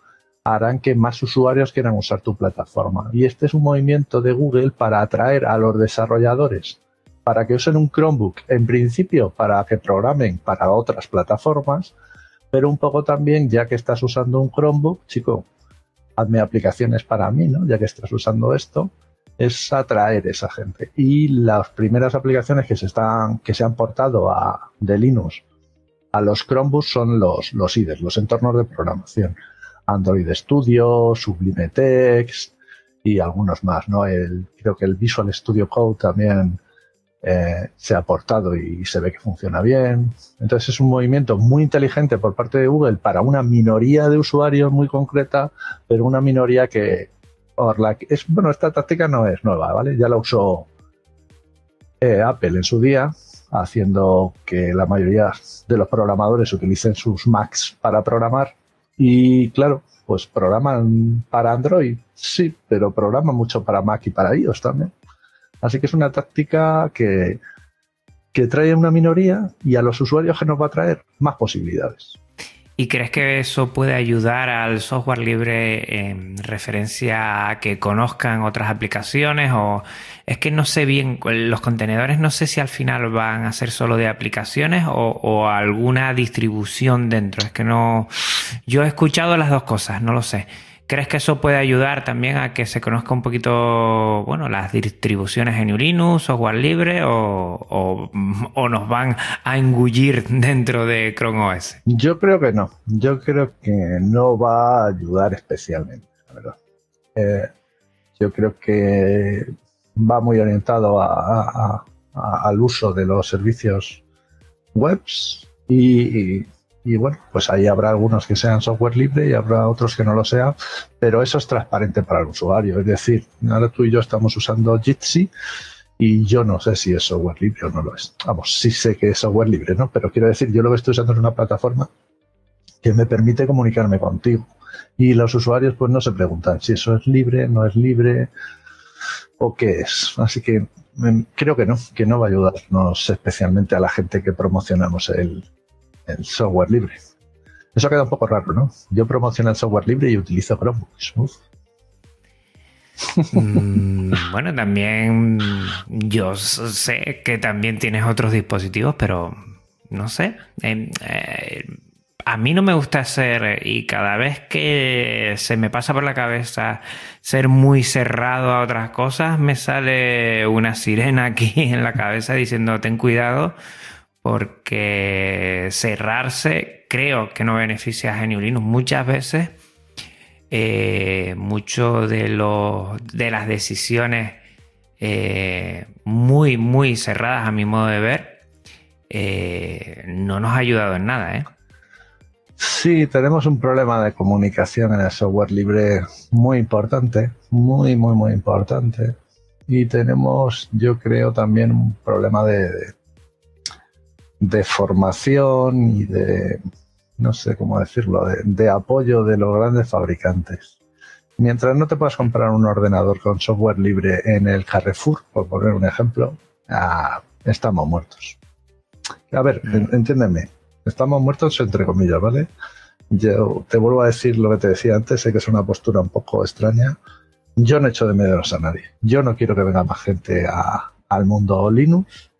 harán que más usuarios quieran usar tu plataforma. Y este es un movimiento de Google para atraer a los desarrolladores para que usen un Chromebook, en principio para que programen para otras plataformas, pero un poco también, ya que estás usando un Chromebook, chico, hazme aplicaciones para mí, ¿no? Ya que estás usando esto, es atraer esa gente. Y las primeras aplicaciones que se están, que se han portado a, de Linux a los Chromebooks son los, los IDEs, los entornos de programación. Android Studio, Sublime Text y algunos más, ¿no? El, creo que el Visual Studio Code también eh, se ha aportado y se ve que funciona bien. Entonces es un movimiento muy inteligente por parte de Google para una minoría de usuarios muy concreta, pero una minoría que, es, bueno, esta táctica no es nueva, ¿vale? Ya la usó eh, Apple en su día haciendo que la mayoría de los programadores utilicen sus Macs para programar. Y claro, pues programan para Android, sí, pero programan mucho para Mac y para iOS también. Así que es una táctica que, que trae una minoría y a los usuarios que nos va a traer más posibilidades. ¿Y crees que eso puede ayudar al software libre en referencia a que conozcan otras aplicaciones? O es que no sé bien, los contenedores no sé si al final van a ser solo de aplicaciones o, o alguna distribución dentro. Es que no. Yo he escuchado las dos cosas, no lo sé. ¿Crees que eso puede ayudar también a que se conozca un poquito, bueno, las distribuciones en Linux, software libre, o, nos van a engullir dentro de Chrome OS? Yo creo que no. Yo creo que no va a ayudar especialmente. Eh, yo creo que va muy orientado al uso de los servicios webs y bueno, pues ahí habrá algunos que sean software libre y habrá otros que no lo sean, pero eso es transparente para el usuario. Es decir, ahora tú y yo estamos usando Jitsi y yo no sé si es software libre o no lo es. Vamos, sí sé que es software libre, ¿no? Pero quiero decir, yo lo estoy usando en una plataforma que me permite comunicarme contigo. Y los usuarios pues no se preguntan si eso es libre, no es libre o qué es. Así que mm, creo que no, que no va a ayudarnos especialmente a la gente que promocionamos el, el software libre. Eso queda un poco raro, ¿no? Yo promociono el software libre y utilizo Chromebooks. Mm, bueno, también yo sé que también tienes otros dispositivos, pero no sé. Em, eh, a mí no me gusta ser, y cada vez que se me pasa por la cabeza ser muy cerrado a otras cosas, me sale una sirena aquí en la cabeza diciendo ten cuidado porque cerrarse creo que no beneficia a Genio Muchas veces, eh, mucho de, de las decisiones eh, muy, muy cerradas a mi modo de ver, eh, no nos ha ayudado en nada. ¿eh? Sí, tenemos un problema de comunicación en el software libre muy importante, muy, muy, muy importante. Y tenemos, yo creo, también un problema de formación y de, no sé cómo decirlo, de, apoyo de los grandes fabricantes. Mientras no te puedas comprar un ordenador con software libre en el Carrefour, por poner un ejemplo, ah, estamos muertos. A ver, mm. entiéndeme, estamos muertos entre comillas, ¿vale? Yo te vuelvo a decir lo que te decía antes, sé que es una postura un poco extraña. Yo no echo de menos a nadie. Yo no quiero que venga más gente al mundo Linux.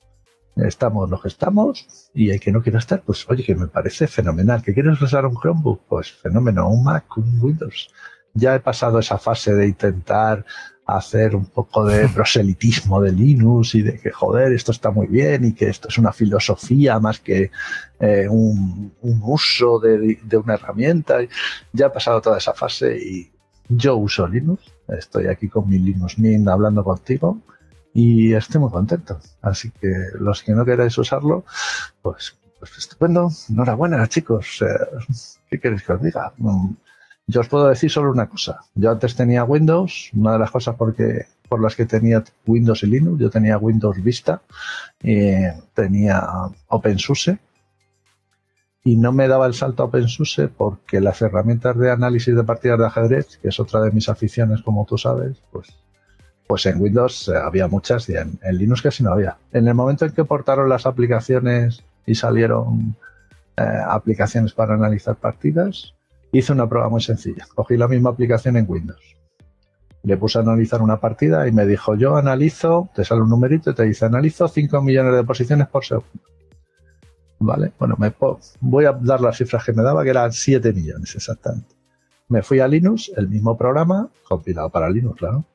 Estamos los que estamos y el que no quiera estar, pues oye, que me parece fenomenal. ¿Que quieres usar un Chromebook? Pues fenómeno, un Mac, un Windows. Ya he pasado esa fase de intentar hacer un poco de proselitismo de Linux y de que, joder, esto está muy bien y que esto es una filosofía más que eh, un, uso de, una herramienta. Ya he pasado toda esa fase y yo uso Linux. Estoy aquí con mi Linux Mint hablando contigo y estoy muy contento. Así que los que no queráis usarlo, pues, pues estupendo. Enhorabuena, chicos. Eh, ¿Qué queréis que os diga? Mm, yo os puedo decir solo una cosa. Yo antes tenía Windows, una de las cosas porque, por las que tenía Windows y Linux, yo tenía Windows Vista, tenía OpenSUSE, y no me daba el salto a OpenSUSE porque las herramientas de análisis de partidas de ajedrez, que es otra de mis aficiones, como tú sabes, pues, pues en Windows eh, había muchas y en, Linux casi no había. En el momento en que portaron las aplicaciones y salieron eh, aplicaciones para analizar partidas, hice una prueba muy sencilla. Cogí la misma aplicación en Windows. Le puse a analizar una partida y me dijo, yo analizo, te sale un numerito y te dice, analizo 5 millones de posiciones por segundo. Vale, bueno, me voy a dar las cifras que me daba, que eran 7 millones exactamente. Me fui a Linux, el mismo programa, compilado para Linux, claro,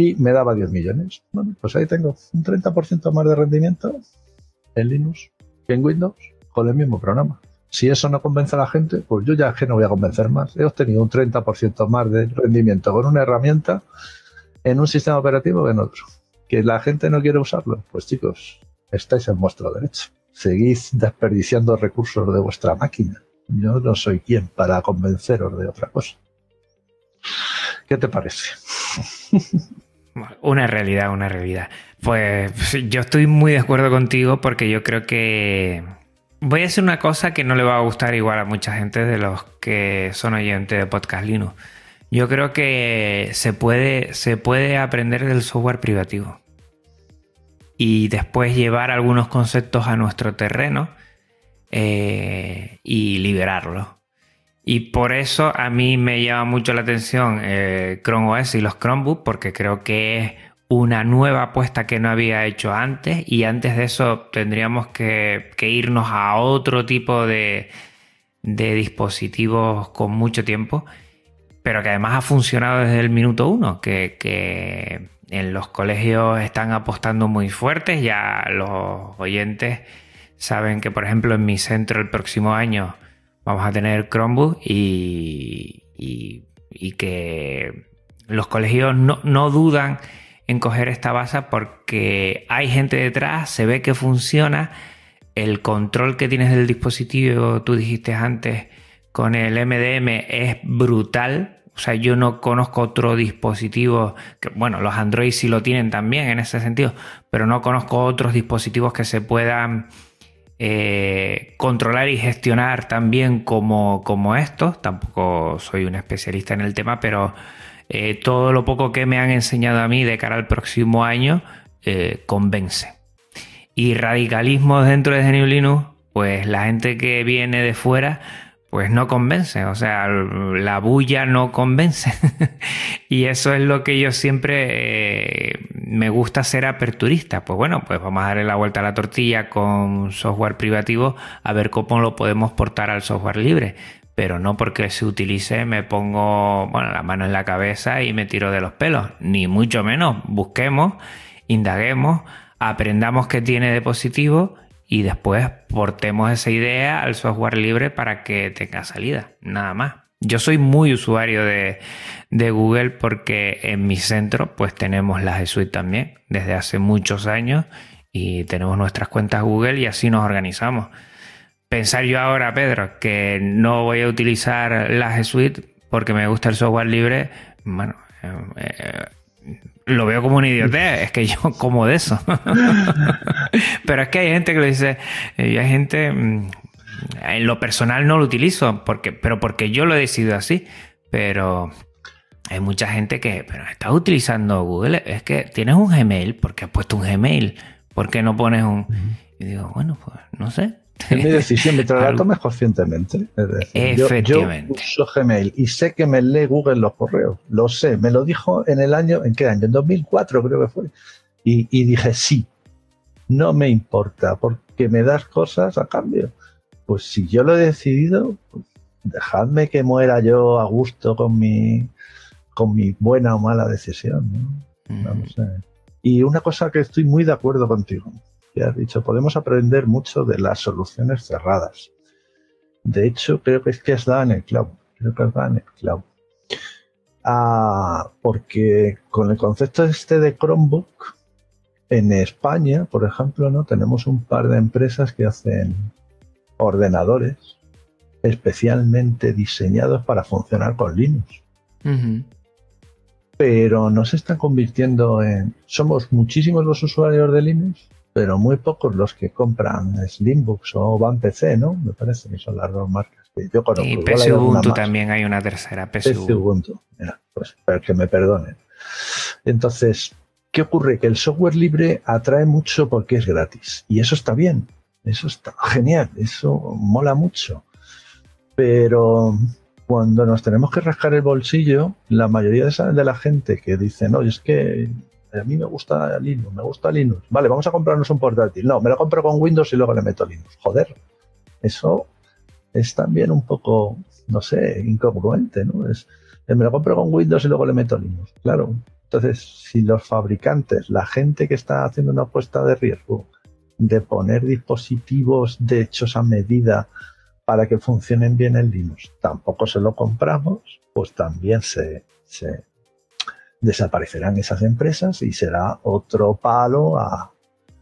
y me daba 10 millones. Pues ahí tengo un 30% más de rendimiento en Linux que en Windows con el mismo programa. Si eso no convence a la gente, pues yo ya que no voy a convencer más. He obtenido un 30% más de rendimiento con una herramienta en un sistema operativo que en otro. Que la gente no quiere usarlo, pues chicos, estáis en vuestro derecho. Seguís desperdiciando recursos de vuestra máquina. Yo no soy quien para convenceros de otra cosa. ¿Qué te parece? Una realidad, una realidad. Pues yo estoy muy de acuerdo contigo porque yo creo que Voy a hacer una cosa que no le va a gustar igual a mucha gente de los que son oyentes de Podcast Linux. Yo creo que se puede, se puede aprender del software privativo y después llevar algunos conceptos a nuestro terreno eh, y liberarlo. Y por eso a mí me llama mucho la atención eh, Chrome OS y los Chromebooks, porque creo que es una nueva apuesta que no había hecho antes. Y antes de eso tendríamos que, irnos a otro tipo de, dispositivos con mucho tiempo, pero que además ha funcionado desde el minuto uno, que, en los colegios están apostando muy fuertes, ya los oyentes saben que por ejemplo en mi centro el próximo año vamos a tener Chromebook y, que los colegios no, no dudan en coger esta base porque hay gente detrás, se ve que funciona, el control que tienes del dispositivo, tú dijiste antes, con el MDM es brutal. O sea, yo no conozco otro dispositivo, que, bueno, los Android sí lo tienen también en ese sentido, pero no conozco otros dispositivos que se puedan eh, controlar y gestionar también como, como estos. Tampoco soy un especialista en el tema, pero eh, todo lo poco que me han enseñado a mí de cara al próximo año eh, convence. Y radicalismo dentro de GNU Linux, pues la gente que viene de fuera, pues no convence, o sea, la bulla no convence. y eso es lo que yo siempre eh, me gusta ser aperturista. Pues bueno, pues vamos a darle la vuelta a la tortilla con software privativo a ver cómo lo podemos portar al software libre pero no porque se utilice me pongo bueno, la mano en la cabeza y me tiro de los pelos, ni mucho menos. Busquemos, indaguemos, aprendamos qué tiene de positivo y después portemos esa idea al software libre para que tenga salida, nada más. Yo soy muy usuario de, Google porque en mi centro pues tenemos la G Suite también desde hace muchos años y tenemos nuestras cuentas Google y así nos organizamos pensar yo ahora, Pedro, que no voy a utilizar la G Suite porque me gusta el software libre, bueno, eh, eh, lo veo como un idiotez, es que yo como de eso. Pero es que hay gente que lo dice, y hay gente, mm, en lo personal no lo utilizo, porque, pero porque yo lo he decidido así. Pero hay mucha gente que, pero estás utilizando Google, es que tienes un Gmail, porque has puesto un Gmail, ¿por qué no pones un... Y digo, bueno, pues no sé. Es mi decisión, mientras la tomes conscientemente. Efectivamente. Yo, uso Gmail y sé que me lee Google los correos. Lo sé. Me lo dijo en el año, ¿en qué año? En 2004 creo que fue. Y, y dije, sí, no me importa, porque me das cosas a cambio. Pues si yo lo he decidido, pues dejadme que muera yo a gusto con mi, con mi buena o mala decisión. Y una cosa que estoy muy de acuerdo contigo, que has dicho, podemos aprender mucho de las soluciones cerradas. De hecho, creo que es que has dado en el clavo. Creo que has dado en el clavo. Ah, porque con el concepto este de Chromebook, en España, por ejemplo, ¿no? tenemos un par de empresas que hacen ordenadores especialmente diseñados para funcionar con Linux. Pero no se están convirtiendo en... Somos muchísimos los usuarios de Linux, pero muy pocos los que compran Slimbooks o Van PC, ¿no? Me parece que son las dos marcas que yo conozco. Y PC Ubuntu también hay una tercera, PC, Ubuntu. pues, pero que me perdonen. Entonces, ¿qué ocurre? Que el software libre atrae mucho porque es gratis. Y eso está bien. Eso está genial. Eso mola mucho pero cuando nos tenemos que rascar el bolsillo, la mayoría de, la gente que dice, no, es que a mí me gusta Linux, me gusta Linux. Vale, vamos a comprarnos un portátil. No, me lo compro con Windows y luego le meto Linux. Joder, eso es también un poco, no sé, incongruente, ¿no? Es, eh, me lo compro con Windows y luego le meto Linux. Claro. Entonces, si los fabricantes, la gente que está haciendo una apuesta de riesgo de poner dispositivos de hechos a medida para que funcionen bien en Linux, tampoco se lo compramos, pues también se, desaparecerán esas empresas y será otro palo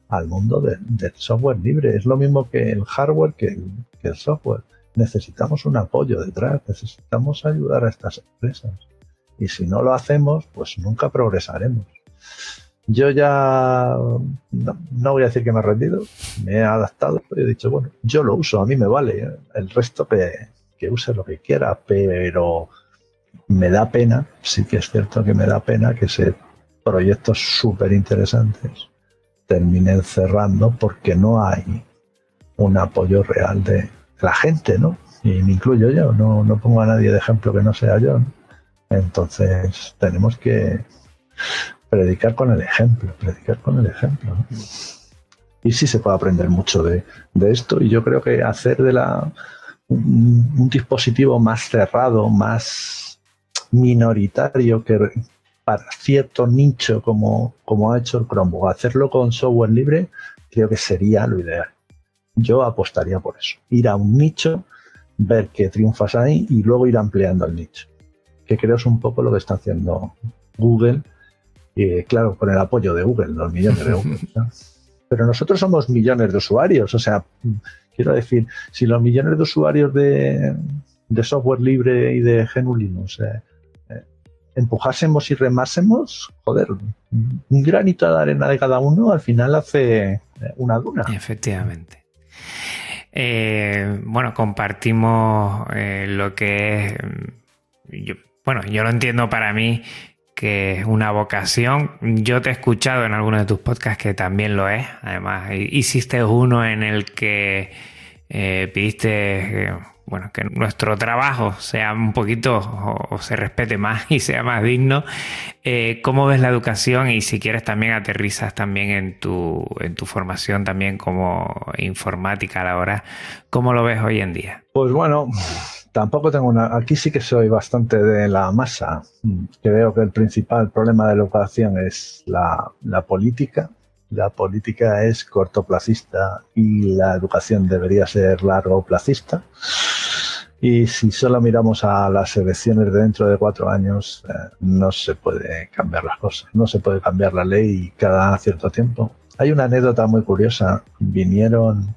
al mundo del software libre. Es lo mismo que el hardware que el, software. Necesitamos un apoyo detrás, necesitamos ayudar a estas empresas. Y si no lo hacemos, pues nunca progresaremos. Yo ya no, voy a decir que me he rendido, me he adaptado, he dicho, bueno, yo lo uso, a mí me vale, ¿eh? el resto que, que use lo que quiera, pero me da pena, sí que es cierto que me da pena que ese proyectos súper interesantes terminen cerrando porque no hay un apoyo real de la gente, ¿no? Y me incluyo yo, no, no pongo a nadie de ejemplo que no sea yo. Entonces tenemos que predicar con el ejemplo, predicar con el ejemplo. Y sí se puede aprender mucho de, esto y yo creo que hacer de la un, dispositivo más cerrado, más minoritario que para cierto nicho como, como ha hecho el Chromebook, hacerlo con software libre, creo que sería lo ideal. Yo apostaría por eso. Ir a un nicho, ver que triunfas ahí y luego ir ampliando el nicho. Que creo es un poco lo que está haciendo Google y claro, con el apoyo de Google, los millones de Google. Pero nosotros somos millones de usuarios, o sea, quiero decir, si los millones de usuarios de, software libre y de GNU Linux eh, eh, empujásemos y remásemos, joder, un granito de arena de cada uno al final hace eh, una duna. Efectivamente. bueno, compartimos lo que es. bueno, yo lo entiendo para mí que es una vocación. Yo te he escuchado en algunos de tus podcasts que también lo es. Además, hiciste uno en el que eh, pidiste eh, bueno, que nuestro trabajo sea un poquito o, se respete más y sea más digno. Eh, ¿Cómo ves la educación? Y si quieres también aterrizas también en tu, en tu formación también como informática a la hora. ¿Cómo lo ves hoy en día? Pues bueno, tampoco tengo una. Aquí sí que soy bastante de la masa. Creo que el principal problema de la educación es la, política. La política es cortoplacista y la educación debería ser largoplacista. Y si solo miramos a las elecciones de dentro de cuatro años, eh, no se puede cambiar las cosas, no se puede cambiar la ley cada cierto tiempo. Hay una anécdota muy curiosa. Vinieron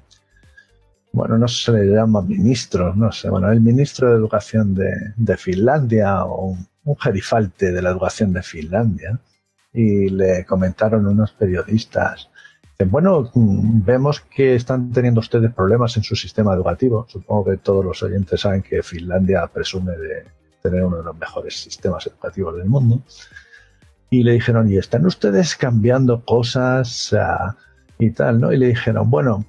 bueno, no se le llama ministro, no sé, bueno, el ministro de Educación de, Finlandia o un, gerifalte de la educación de Finlandia y le comentaron unos periodistas, bueno, mm, vemos que están teniendo ustedes problemas en su sistema educativo. Supongo que todos los oyentes saben que Finlandia presume de tener uno de los mejores sistemas educativos del mundo. Y le dijeron, ¿y están ustedes cambiando cosas ah, y tal? ¿no? Y le dijeron, bueno,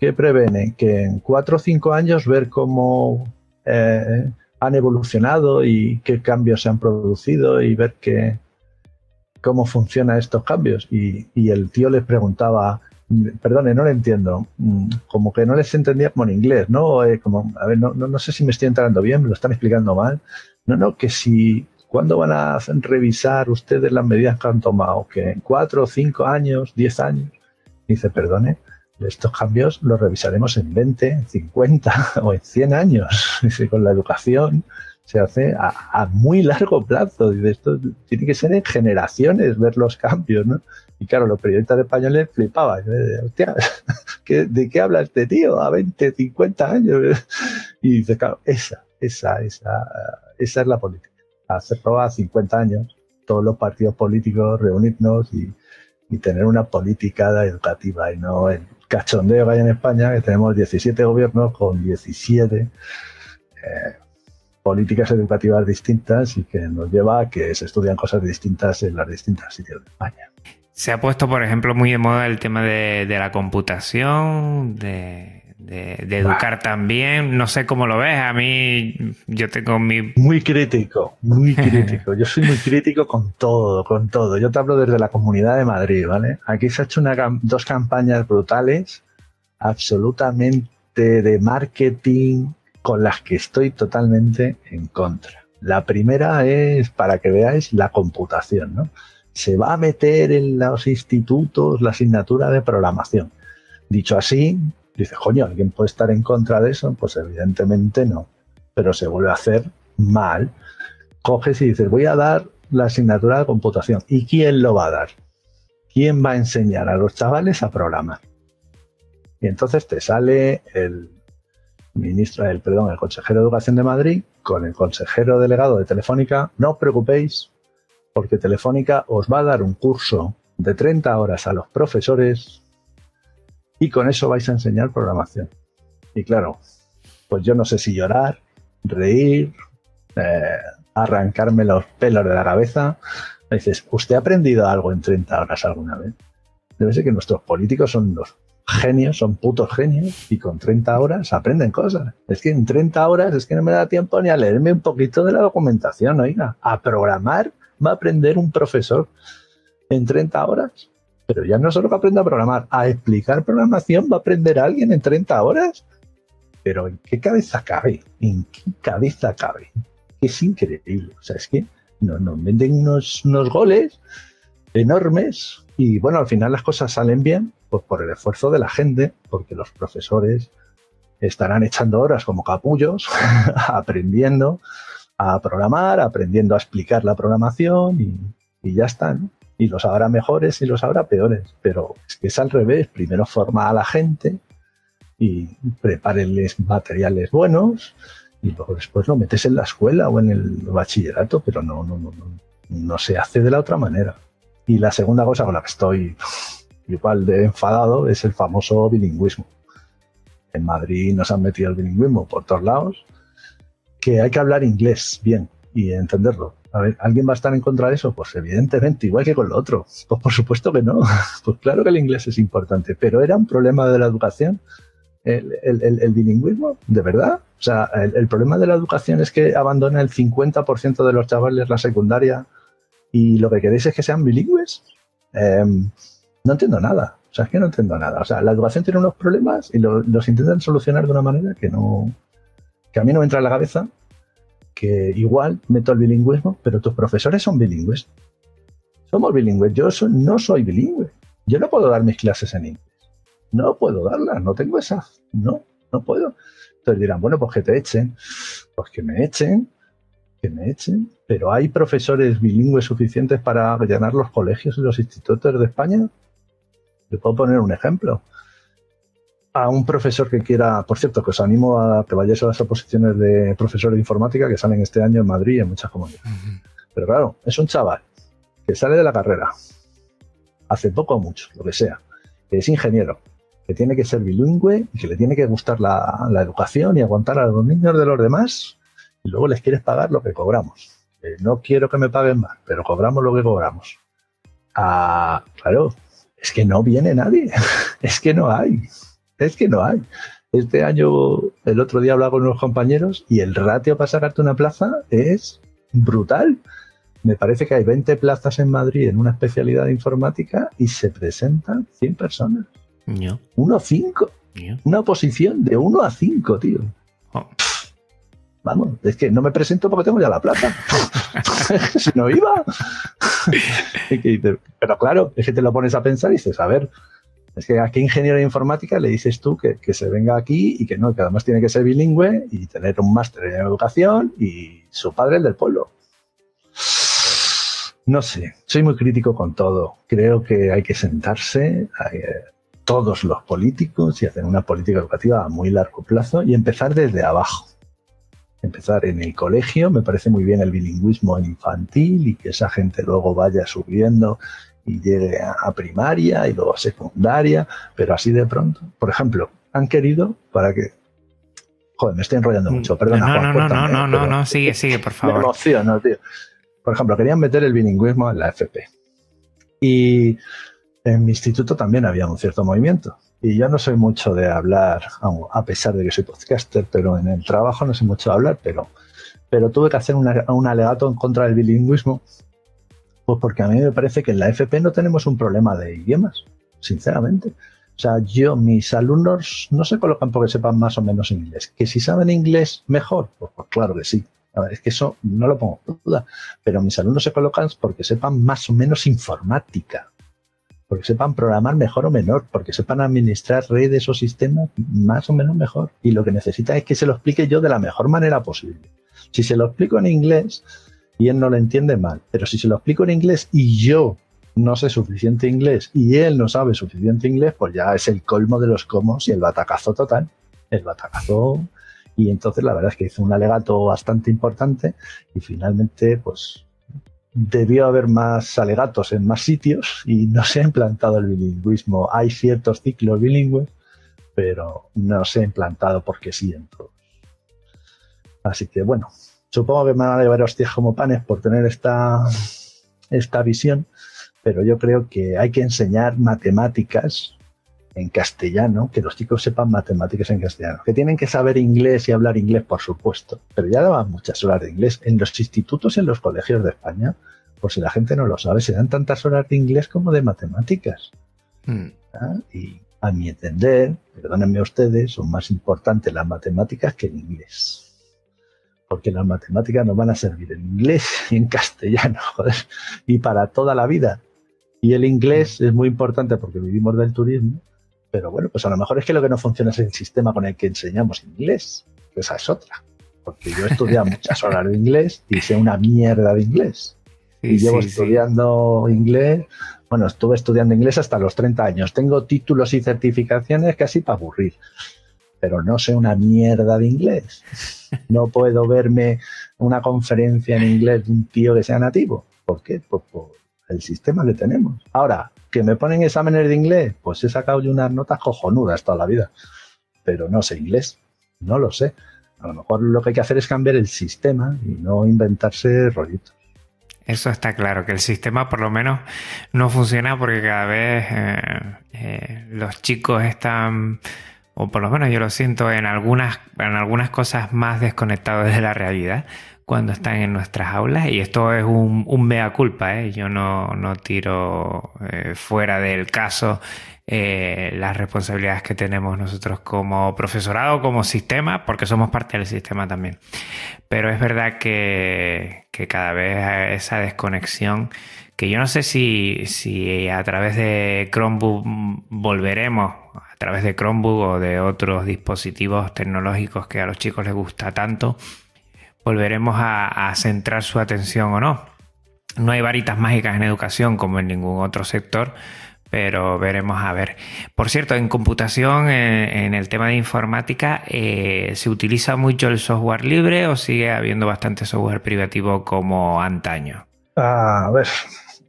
¿qué prevene? Que en cuatro o cinco años ver cómo eh, han evolucionado y qué cambios se han producido y ver qué, cómo funcionan estos cambios. Y, el tío les preguntaba, perdone, no lo entiendo, mm, como que no les entendía como en inglés, ¿no? Eh, como, a ver, no, no, sé si me estoy entrando bien, me lo están explicando mal. No, no, que si, ¿cuándo van a revisar ustedes las medidas que han tomado? Que en cuatro, cinco años, diez años. Dice, perdone, estos cambios los revisaremos en 20, en 50 o en 100 años. Dice, con la educación se hace a, muy largo plazo. Y esto tiene que ser en generaciones ver los cambios, ¿no? Y claro, los periodistas españoles flipaban. Hostia, ¿de qué habla este tío? A 20, 50 años. Y dice, claro, esa, esa, esa, esa es la política. Hacerlo a 50 años, todos los partidos políticos reunirnos y, y tener una política educativa y no el cachondeo que hay en España, que tenemos 17 gobiernos con 17 políticas educativas distintas y que nos lleva a que se estudian cosas distintas en las distintas sitios de España. Se ha puesto, por ejemplo, muy de moda el tema de, la computación, de, educar también. No sé cómo lo ves. A mí, yo tengo mi. Muy crítico, muy crítico. Yo soy muy crítico con todo, con todo. Yo te hablo desde la comunidad de Madrid, ¿vale? Aquí se ha hecho una, dos campañas brutales, absolutamente de marketing, con las que estoy totalmente en contra. La primera es, para que veáis, la computación. ¿no? Se va a meter en los institutos la asignatura de programación. Dicho así, dice, coño, ¿alguien puede estar en contra de eso? Pues evidentemente no. Pero se vuelve a hacer mal. Coges y dices, voy a dar la asignatura de computación. ¿Y quién lo va a dar? ¿Quién va a enseñar a los chavales a programar? Y entonces te sale el ministro, el, perdón, el consejero de Educación de Madrid con el consejero delegado de Telefónica, no os preocupéis porque Telefónica os va a dar un curso de 30 horas a los profesores y con eso vais a enseñar programación. Y claro, pues yo no sé si llorar, reír, eh, arrancarme los pelos de la cabeza. dices, ¿usted ha aprendido algo en 30 horas alguna vez? Debe ser que nuestros políticos son los genios, son putos genios y con 30 horas aprenden cosas. Es que en 30 horas es que no me da tiempo ni a leerme un poquito de la documentación, oiga. A programar va a aprender un profesor en 30 horas. Pero ya no solo que aprenda a programar, a explicar programación va a aprender alguien en 30 horas. Pero ¿en qué cabeza cabe? ¿En qué cabeza cabe? Es increíble. O sea, es que nos, nos venden unos goles enormes y bueno, al final las cosas salen bien pues por el esfuerzo de la gente, porque los profesores estarán echando horas como capullos, aprendiendo a programar, aprendiendo a explicar la programación y, ya están. Y los habrá mejores y los habrá peores. Pero es que es al revés. Primero forma a la gente y prepárenles materiales buenos y luego después lo metes en la escuela o en el bachillerato, pero no, no, no, no, no se hace de la otra manera. Y la segunda cosa con la que estoy igual de enfadado es el famoso bilingüismo. En Madrid nos han metido el bilingüismo por todos lados, que hay que hablar inglés bien y entenderlo. A ver, ¿alguien va a estar en contra de eso? Pues evidentemente, igual que con lo otro. Pues por supuesto que no. Pues claro que el inglés es importante, pero era un problema de la educación. El, bilingüismo, ¿de verdad? O sea, el, problema de la educación es que abandona el 50% de los chavales la secundaria y lo que queréis es que sean bilingües. Em, no entiendo nada. O sea, es que no entiendo nada. O sea, la educación tiene unos problemas y los intentan solucionar de una manera que no. que a mí no me entra en la cabeza. Que igual meto el bilingüismo, pero tus profesores son bilingües. Somos bilingües. Yo no soy bilingüe. Yo no puedo dar mis clases en inglés. No puedo darlas. No tengo esa. No, no puedo. Entonces dirán, bueno, pues que te echen. Pues que me echen. Que me echen. Pero ¿hay profesores bilingües suficientes para llenar los colegios y los institutos de España? Le puedo poner un ejemplo. A un profesor que quiera, por cierto, que os animo a que vayáis a las oposiciones de profesor de informática que salen este año en Madrid y en muchas comunidades. Pero claro, es un chaval que sale de la carrera, hace poco o mucho, lo que sea, que es ingeniero, que tiene que ser bilingüe y que le tiene que gustar la, educación y aguantar a los niños de los demás y luego les quieres pagar lo que cobramos. no quiero que me paguen más, pero cobramos lo que cobramos. Ah, claro, es que no viene nadie, es que no hay, es que no hay. Este año, el otro día hablaba con unos compañeros y el ratio para sacarte una plaza es brutal. Me parece que hay 20 plazas en Madrid en una especialidad de informática y se presentan 100 personas. No. Uno a 5. Una posición de 1 a 5, tío. Oh. Vamos, es que no me presento porque tengo ya la plaza. si no iba. Pero claro, es que te lo pones a pensar y dices, a ver, es que a qué ingeniero de informática le dices tú que, que, se venga aquí y que no, que además tiene que ser bilingüe y tener un máster en educación y su padre el del pueblo. No sé, soy muy crítico con todo. Creo que hay que sentarse eh, todos los políticos y hacer una política educativa a muy largo plazo y empezar desde abajo. Empezar en el colegio, me parece muy bien el bilingüismo infantil y que esa gente luego vaya subiendo y llegue a, primaria y luego a secundaria, pero así de pronto. Por ejemplo, han querido para que Joder, me estoy enrollando mucho, perdona. No, no, no, no, no, no, no, sigue, sigue, por favor. Me emociono, tío. Por ejemplo, querían meter el bilingüismo en la FP. Y en mi instituto también había un cierto movimiento. Y yo no soy mucho de hablar, a pesar de que soy podcaster, pero en el trabajo no sé mucho de hablar, pero, pero tuve que hacer un alegato en contra del bilingüismo, pues porque a mí me parece que en la FP no tenemos un problema de idiomas, sinceramente. O sea, yo, mis alumnos no se colocan porque sepan más o menos inglés. Que si saben inglés mejor, pues, pues claro que sí. es que eso no lo pongo en duda. Pero mis alumnos se colocan porque sepan más o menos informática. Porque sepan programar mejor o menor. Porque sepan administrar redes o sistemas más o menos mejor. Y lo que necesita es que se lo explique yo de la mejor manera posible. Si se lo explico en inglés y él no lo entiende mal. Pero si se lo explico en inglés y yo no sé suficiente inglés y él no sabe suficiente inglés, pues ya es el colmo de los comos y el batacazo total. El batacazo. Y entonces la verdad es que hizo un alegato bastante importante y finalmente, pues debió haber más alegatos en más sitios y no se ha implantado el bilingüismo. Hay ciertos ciclos bilingües, pero no se ha implantado porque sí en todos. Así que bueno, supongo que me van a llevar hostias como panes por tener esta, esta visión, pero yo creo que hay que enseñar matemáticas en castellano, que los chicos sepan matemáticas en castellano, que tienen que saber inglés y hablar inglés, por supuesto, pero ya daban muchas horas de inglés en los institutos y en los colegios de España, por si la gente no lo sabe, se dan tantas horas de inglés como de matemáticas. Hmm. ¿Ah? Y a mi entender, perdónenme ustedes, son más importantes las matemáticas que el inglés porque las matemáticas nos van a servir en inglés y en castellano, joder, y para toda la vida. Y el inglés es muy importante porque vivimos del turismo, pero bueno, pues a lo mejor es que lo que no funciona es el sistema con el que enseñamos inglés, esa es otra. Porque yo he estudiado muchas horas de inglés y sé una mierda de inglés. y llevo estudiando inglés, bueno, estuve estudiando inglés hasta los 30 años. Tengo títulos y certificaciones casi para aburrir, pero no sé una mierda de inglés. No puedo verme una conferencia en inglés de un tío que sea nativo. ¿Por qué? Pues por el sistema que tenemos. Ahora, que me ponen exámenes de inglés, pues he sacado yo unas notas cojonudas toda la vida. Pero no sé inglés, no lo sé. A lo mejor lo que hay que hacer es cambiar el sistema y no inventarse rollitos. Eso está claro, que el sistema por lo menos no funciona porque cada vez eh, eh, los chicos están, o por lo menos yo lo siento, en algunas, en algunas cosas más desconectados de la realidad cuando están en nuestras aulas y esto es un, mea culpa, ¿eh? yo no, no tiro eh, fuera del caso eh, las responsabilidades que tenemos nosotros como profesorado, como sistema, porque somos parte del sistema también. Pero es verdad que, que cada vez esa desconexión, que yo no sé si, si a través de Chromebook volveremos, a través de Chromebook o de otros dispositivos tecnológicos que a los chicos les gusta tanto, volveremos a, centrar su atención o no. No hay varitas mágicas en educación como en ningún otro sector, pero veremos a ver. Por cierto, en computación, en, el tema de informática, eh, ¿se utiliza mucho el software libre o sigue habiendo bastante software privativo como antaño? A ver,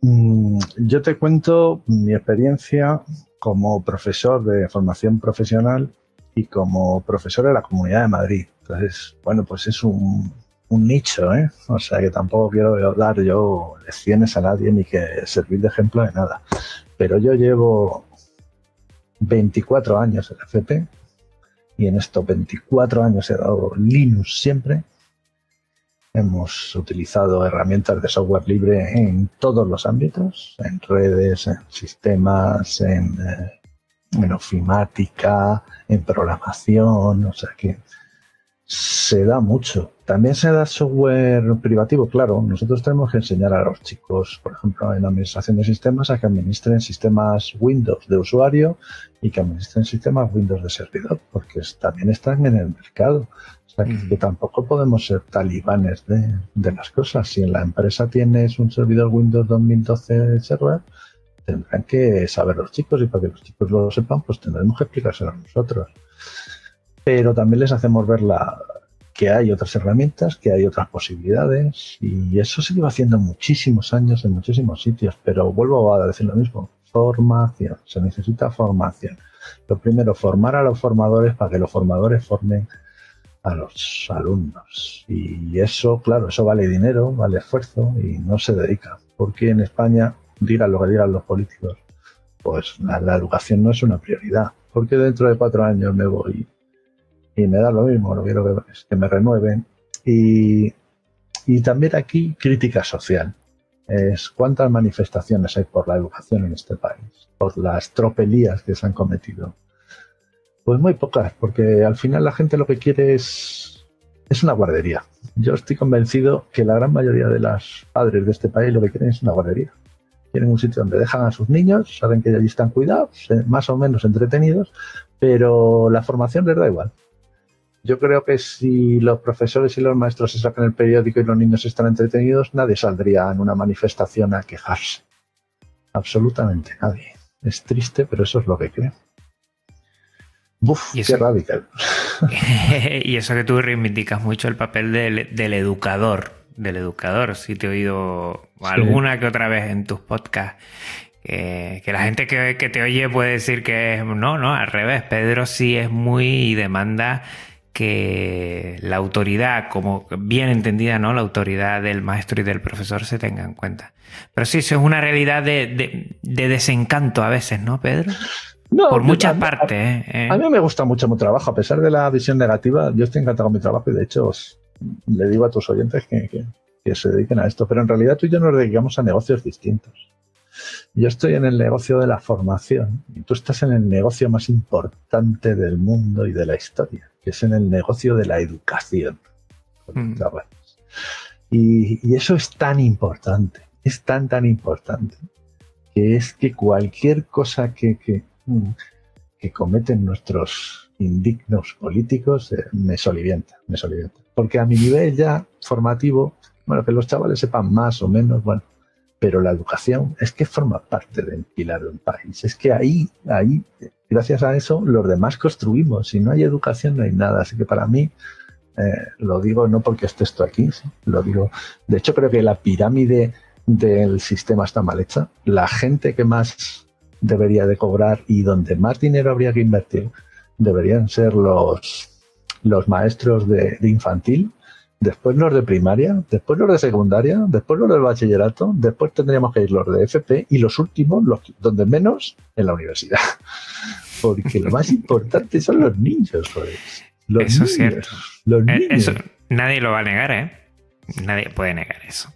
mm, yo te cuento mi experiencia como profesor de formación profesional y como profesor de la Comunidad de Madrid. Entonces, bueno, pues es un, un nicho, ¿eh? O sea que tampoco quiero dar yo lecciones a nadie ni que servir de ejemplo de nada. Pero yo llevo 24 años en FP y en estos 24 años he dado Linux siempre. Hemos utilizado herramientas de software libre en todos los ámbitos, en redes, en sistemas, en, eh, en ofimática, en programación, o sea que se da mucho. También se da software privativo, claro. Nosotros tenemos que enseñar a los chicos, por ejemplo, en la administración de sistemas, a que administren sistemas Windows de usuario y que administren sistemas Windows de servidor, porque también están en el mercado. O sea, que, tampoco podemos ser talibanes de, de, las cosas. Si en la empresa tienes un servidor Windows 2012 server, tendrán que saber los chicos y para que los chicos lo sepan, pues tendremos que explicárselo a nosotros pero también les hacemos ver la, que hay otras herramientas, que hay otras posibilidades y eso se lleva haciendo muchísimos años en muchísimos sitios, pero vuelvo a decir lo mismo, formación, se necesita formación. Lo primero, formar a los formadores para que los formadores formen a los alumnos. Y eso, claro, eso vale dinero, vale esfuerzo y no se dedica. Porque en España, digan lo que digan los políticos, pues la, la educación no es una prioridad. Porque dentro de cuatro años me voy y me da lo mismo, lo quiero que, que me renueven. Y, y también aquí crítica social. Es cuántas manifestaciones hay por la educación en este país, por las tropelías que se han cometido. Pues muy pocas, porque al final la gente lo que quiere es, es una guardería. Yo estoy convencido que la gran mayoría de los padres de este país lo que quieren es una guardería. Quieren un sitio donde dejan a sus niños, saben que allí están cuidados, eh, más o menos entretenidos, pero la formación les da igual. Yo creo que si los profesores y los maestros se sacan el periódico y los niños están entretenidos, nadie saldría en una manifestación a quejarse. Absolutamente nadie. Es triste, pero eso es lo que creo. Buf, qué radical. y eso que tú reivindicas mucho el papel del, del educador, del educador. Si te he oído alguna que otra vez en tus podcasts que, la gente que, que, te oye puede decir que no, no, al revés. Pedro sí es muy y demanda que la autoridad, como bien entendida, ¿no? La autoridad del maestro y del profesor se tenga en cuenta. Pero sí, eso es una realidad de, desencanto a veces, ¿no, Pedro? No, Por muchas partes. ¿eh? ¿eh? A, mí me gusta mucho mi trabajo, a pesar de la visión negativa, yo estoy encantado con mi trabajo y de hecho le digo a tus oyentes que, que se dediquen a esto, pero en realidad tú y yo nos dedicamos a negocios distintos. Yo estoy en el negocio de la formación y tú estás en el negocio más importante del mundo y de la historia que es en el negocio de la educación. Mm. Y, eso es tan importante, es tan, tan importante, que es que cualquier cosa que, que, mm, cometen nuestros indignos políticos eh, me solivienta, me solivienta. Porque a mi nivel ya formativo, bueno, que los chavales sepan más o menos, bueno, pero la educación es que forma parte del pilar de un país. Es que ahí, ahí gracias a eso los demás construimos. Si no hay educación no hay nada. Así que para mí, eh, lo digo no porque esté esto aquí, lo digo. De hecho creo que la pirámide del sistema está mal hecha. La gente que más debería de cobrar y donde más dinero habría que invertir deberían ser los, los maestros de infantil después los de primaria, después los de secundaria, después los del bachillerato, después tendríamos que ir los de FP y los últimos, los donde menos, en la universidad. Porque lo más importante son los niños, joder. eso es cierto. Eh, eso, nadie lo va a negar, ¿eh? Nadie puede negar eso.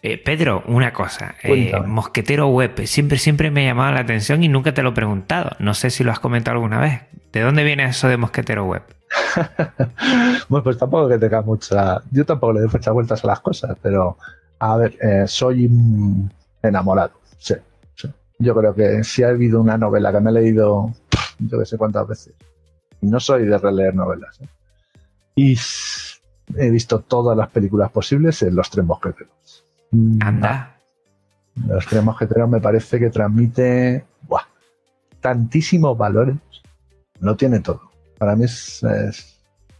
Eh, Pedro, una cosa. Eh, mosquetero web. Siempre, siempre me ha llamado la atención y nunca te lo he preguntado. No sé si lo has comentado alguna vez. ¿De dónde viene eso de mosquetero web? bueno, pues tampoco que tenga mucha. Yo tampoco le doy muchas vueltas a las cosas, pero a ver, eh, soy enamorado. Sí, Yo creo que si ha habido una novela que me he leído, yo que sé cuántas veces. No soy de releer novelas. ¿eh? Y he visto todas las películas posibles en Los Tres Mosqueteros. Mm, Anda. Los Tres Mosqueteros me parece que transmite tantísimos valores. No tiene todo para mí es,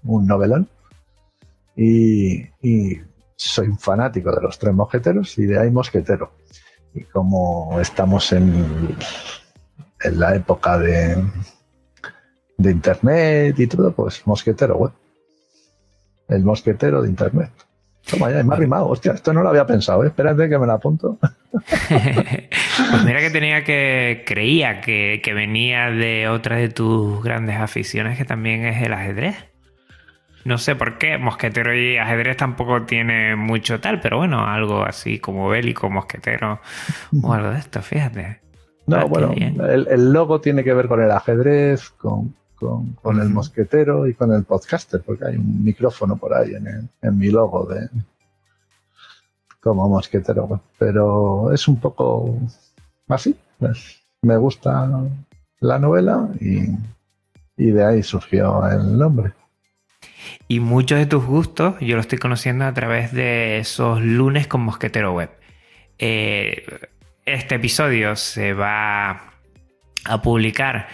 un novelón. Y, soy un fanático de los tres mosqueteros y de ahí mosquetero. Y como estamos en en la época de, de Internet y todo, pues mosquetero web. El mosquetero de Internet. Toma ya, me ha rimado. Hostia, esto no lo había pensado, ¿eh? Espérate que me la apunto. pues mira que tenía que. Creía que, que, venía de otra de tus grandes aficiones, que también es el ajedrez. No sé por qué, mosquetero y ajedrez tampoco tiene mucho tal, pero bueno, algo así como bélico, mosquetero o algo de esto, fíjate. No, ah, bueno, el, logo tiene que ver con el ajedrez, con, el mosquetero y con el podcaster, porque hay un micrófono por ahí en, en mi logo de como mosquetero. Pero es un poco así. Pues, me gusta la novela y, y de ahí surgió el nombre. Y muchos de tus gustos yo lo estoy conociendo a través de esos lunes con Mosquetero Web. Eh, este episodio se va a publicar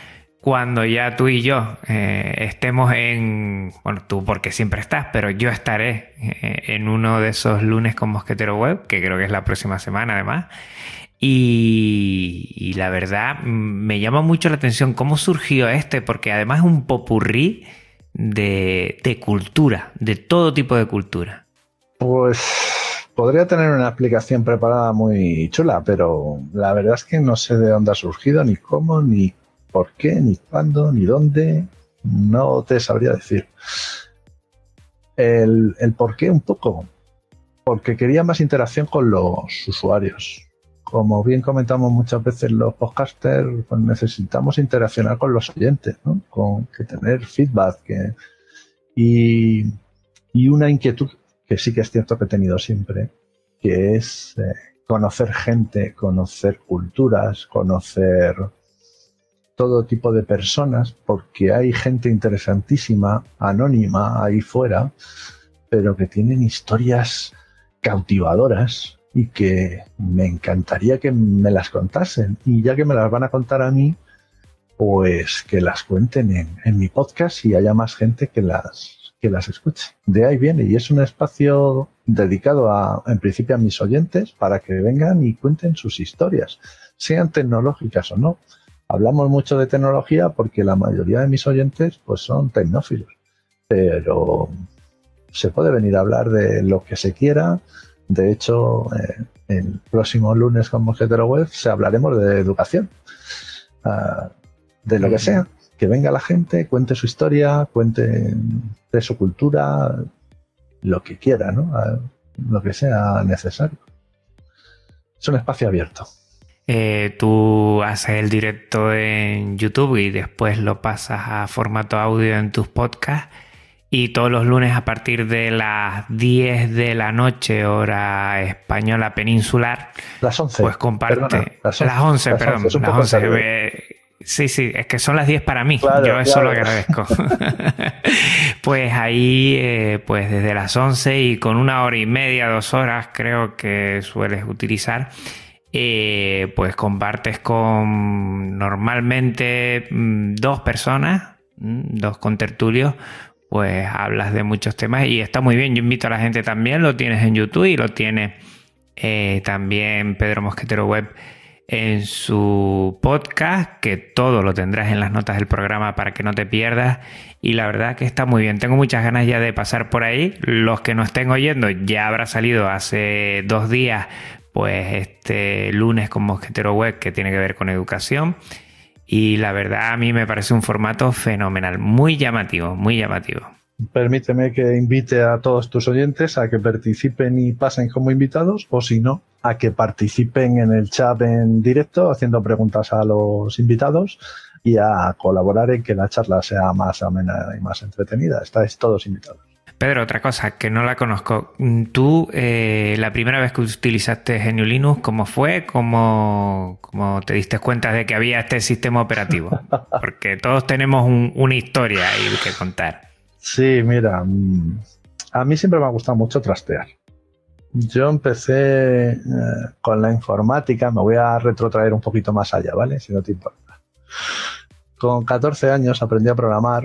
cuando ya tú y yo eh, estemos en, bueno, tú porque siempre estás, pero yo estaré eh, en uno de esos lunes con Mosquetero Web, que creo que es la próxima semana además. Y, y, la verdad me llama mucho la atención cómo surgió este, porque además es un popurrí de, cultura, de todo tipo de cultura? Pues podría tener una explicación preparada muy chula, pero la verdad es que no sé de dónde ha surgido, ni cómo, ni por qué, ni cuándo, ni dónde. No te sabría decir. El, el por qué un poco, porque quería más interacción con los usuarios como bien comentamos muchas veces los podcasters, pues necesitamos interaccionar con los oyentes, ¿no? con que tener feedback que, y, una inquietud que sí que es cierto que he tenido siempre, que es eh, conocer gente, conocer culturas, conocer todo tipo de personas, porque hay gente interesantísima, anónima, ahí fuera, pero que tienen historias cautivadoras y que me encantaría que me las contasen. Y ya que me las van a contar a mí, pues que las cuenten en, mi podcast y haya más gente que las, que las escuche. De ahí viene y es un espacio dedicado a, en principio a mis oyentes para que vengan y cuenten sus historias, sean tecnológicas o no. Hablamos mucho de tecnología porque la mayoría de mis oyentes pues son tecnófilos, pero se puede venir a hablar de lo que se quiera, de hecho, eh, el próximo lunes con Mosquetero Web se hablaremos de educación, ah, de lo que sea. Que venga la gente, cuente su historia, cuente de su cultura, lo que quiera, ¿no? Ah, lo que sea necesario. Es un espacio abierto. Eh, tú haces el directo en YouTube y después lo pasas a formato audio en tus podcasts y todos los lunes a partir de las 10 de la noche, hora española peninsular. Las 11. Pues comparte. las, 11, perdón. las 11. sí, sí, es que son las 10 para mí. Yo eso lo agradezco. pues ahí, eh, pues desde las 11 y con una hora y media, dos horas, creo que sueles utilizar. Eh, pues compartes con normalmente mm, dos personas, mm, dos contertulios, pues hablas de muchos temas y está muy bien. Yo invito a la gente también, lo tienes en YouTube y lo tiene eh, también Pedro Mosquetero Web en su podcast, que todo lo tendrás en las notas del programa para que no te pierdas. Y la verdad que está muy bien. Tengo muchas ganas ya de pasar por ahí. Los que no estén oyendo, ya habrá salido hace dos días, pues este lunes con Mosquetero Web, que tiene que ver con educación. Y la verdad a mí me parece un formato fenomenal, muy llamativo, muy llamativo. Permíteme que invite a todos tus oyentes a que participen y pasen como invitados, o si no, a que participen en el chat en directo haciendo preguntas a los invitados y a colaborar en que la charla sea más amena y más entretenida. Estáis todos invitados. Pedro, otra cosa que no la conozco. Tú, eh, la primera vez que utilizaste GNU Linux, ¿cómo fue? ¿Cómo, cómo te diste cuenta de que había este sistema operativo? Porque todos tenemos una historia ahí que contar. Sí, mira, mm, a mí siempre me ha gustado mucho trastear. Yo empecé eh, con la informática, me voy a retrotraer un poquito más allá, ¿vale? Si no te importa. Con 14 años aprendí a programar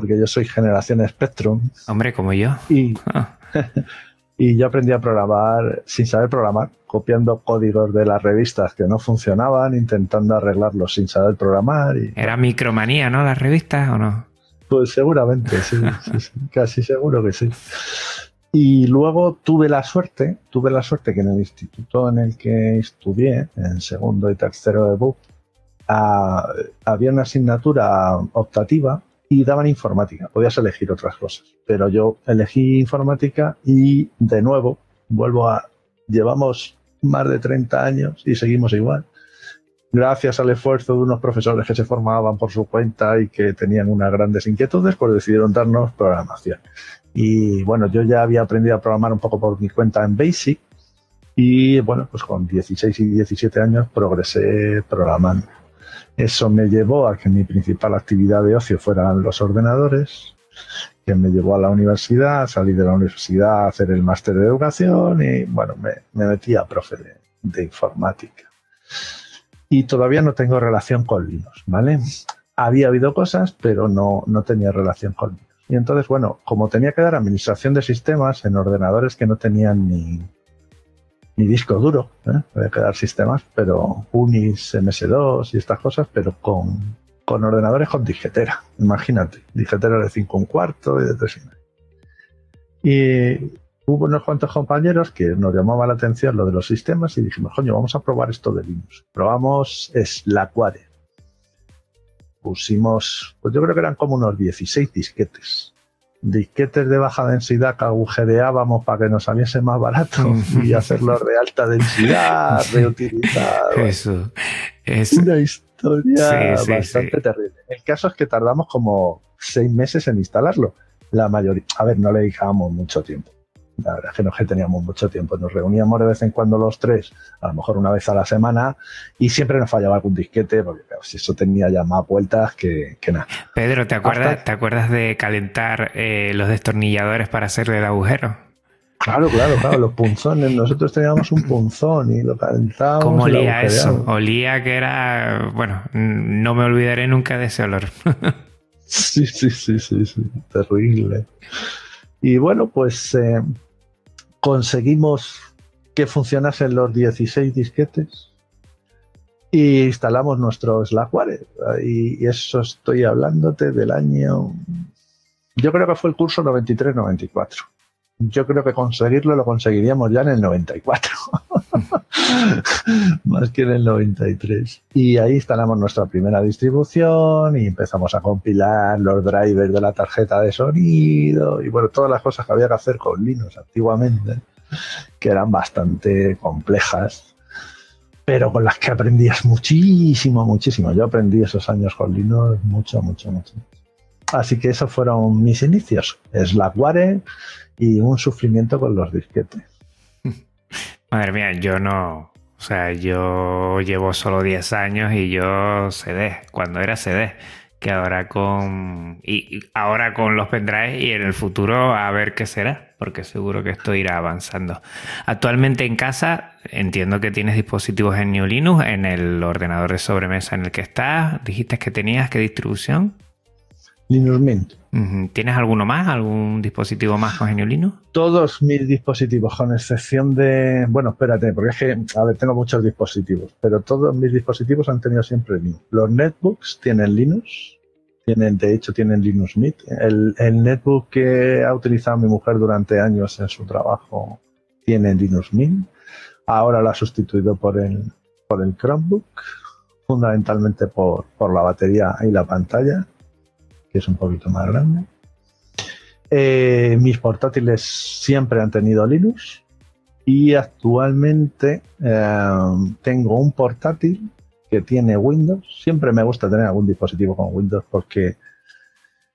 porque yo soy generación Spectrum. Hombre, como yo. Y, Y yo aprendí a programar sin saber programar, copiando códigos de las revistas que no funcionaban, intentando arreglarlos sin saber programar. Y... Era micromanía, ¿no? Las revistas o no? Pues seguramente, sí, casi seguro que sí. Y luego tuve la suerte, tuve la suerte que en el instituto en el que estudié, en segundo y tercero de BUP, ah, había una asignatura optativa y daban informática. Podías elegir otras cosas, pero yo elegí informática y de nuevo vuelvo a llevamos más de 30 años y seguimos igual. Gracias al esfuerzo de unos profesores que se formaban por su cuenta y que tenían unas grandes inquietudes, pues decidieron darnos programación. Y bueno, yo ya había aprendido a programar un poco por mi cuenta en Basic y bueno, pues con 16 y 17 años progresé programando. Eso me llevó a que mi principal actividad de ocio fueran los ordenadores, que me llevó a la universidad, salí de la universidad a hacer el máster de educación y bueno, me, metí a profe de, informática. Y todavía no tengo relación con Linux, ¿vale? Había habido cosas, pero no, no tenía relación con Linux. Y entonces, bueno, como tenía que dar administración de sistemas en ordenadores que no tenían ni, ni disco duro, ¿eh? puede quedar sistemas, pero Unis, MS2 y estas cosas, pero con, con ordenadores con disquetera, imagínate, disquetera de 5 un cuarto y de 3 y. Y hubo unos cuantos compañeros que nos llamaba la atención lo de los sistemas y dijimos, coño, vamos a probar esto de Linux. Probamos Slackware. Pusimos, pues yo creo que eran como unos 16 disquetes disquetes de baja densidad que agujereábamos para que nos saliese más barato y hacerlos de alta densidad, reutilizar. Eso es una historia bastante terrible. El caso es que tardamos como seis meses en instalarlo. La mayoría, a ver, no le dedicábamos mucho tiempo. La verdad es que no que teníamos mucho tiempo. Nos reuníamos de vez en cuando los tres, a lo mejor una vez a la semana, y siempre nos fallaba algún disquete, porque si eso tenía ya más vueltas que, nada. Pedro, ¿te acuerdas, ¿te acuerdas de calentar eh, los destornilladores para hacerle el agujero? Claro, claro, claro, los punzones. Nosotros teníamos un punzón y lo calentábamos. ¿Cómo olía eso? Olía que era. Bueno, no me olvidaré nunca de ese olor. sí, sí, sí, sí, sí. Terrible. Y bueno, pues eh, conseguimos que funcionasen los 16 disquetes y instalamos nuestro Slackware. Y eso estoy hablándote del año, yo creo que fue el curso 93-94. Yo creo que conseguirlo lo conseguiríamos ya en el 94, más que en el 93. Y ahí instalamos nuestra primera distribución y empezamos a compilar los drivers de la tarjeta de sonido y bueno, todas las cosas que había que hacer con Linux antiguamente, que eran bastante complejas pero con las que aprendías muchísimo, muchísimo. Yo aprendí esos años con Linux mucho, mucho, mucho. Así que esos fueron mis inicios. Slackware y un sufrimiento con los disquetes. Madre mía, yo no. O sea, yo llevo solo 10 años y yo CD, cuando era CD que ahora con y, ahora con los pendrives y en el futuro a ver qué será, porque seguro que esto irá avanzando. Actualmente en casa entiendo que tienes dispositivos en New Linux, en el ordenador de sobremesa en el que estás. Dijiste que tenías qué distribución? Linux Mint. ¿Tienes alguno más? ¿Algún dispositivo más con GNU Linux? Todos mis dispositivos, con excepción de. Bueno, espérate, porque es que, a ver, tengo muchos dispositivos, pero todos mis dispositivos han tenido siempre Linux. Los netbooks tienen Linux, tienen, de hecho, tienen Linux Mint. El, el netbook que ha utilizado mi mujer durante años en su trabajo tiene Linux Mint. Ahora lo ha sustituido por el, por el Chromebook, fundamentalmente por, por la batería y la pantalla es un poquito más grande. Eh, mis portátiles siempre han tenido Linux y actualmente eh, tengo un portátil que tiene Windows. Siempre me gusta tener algún dispositivo con Windows porque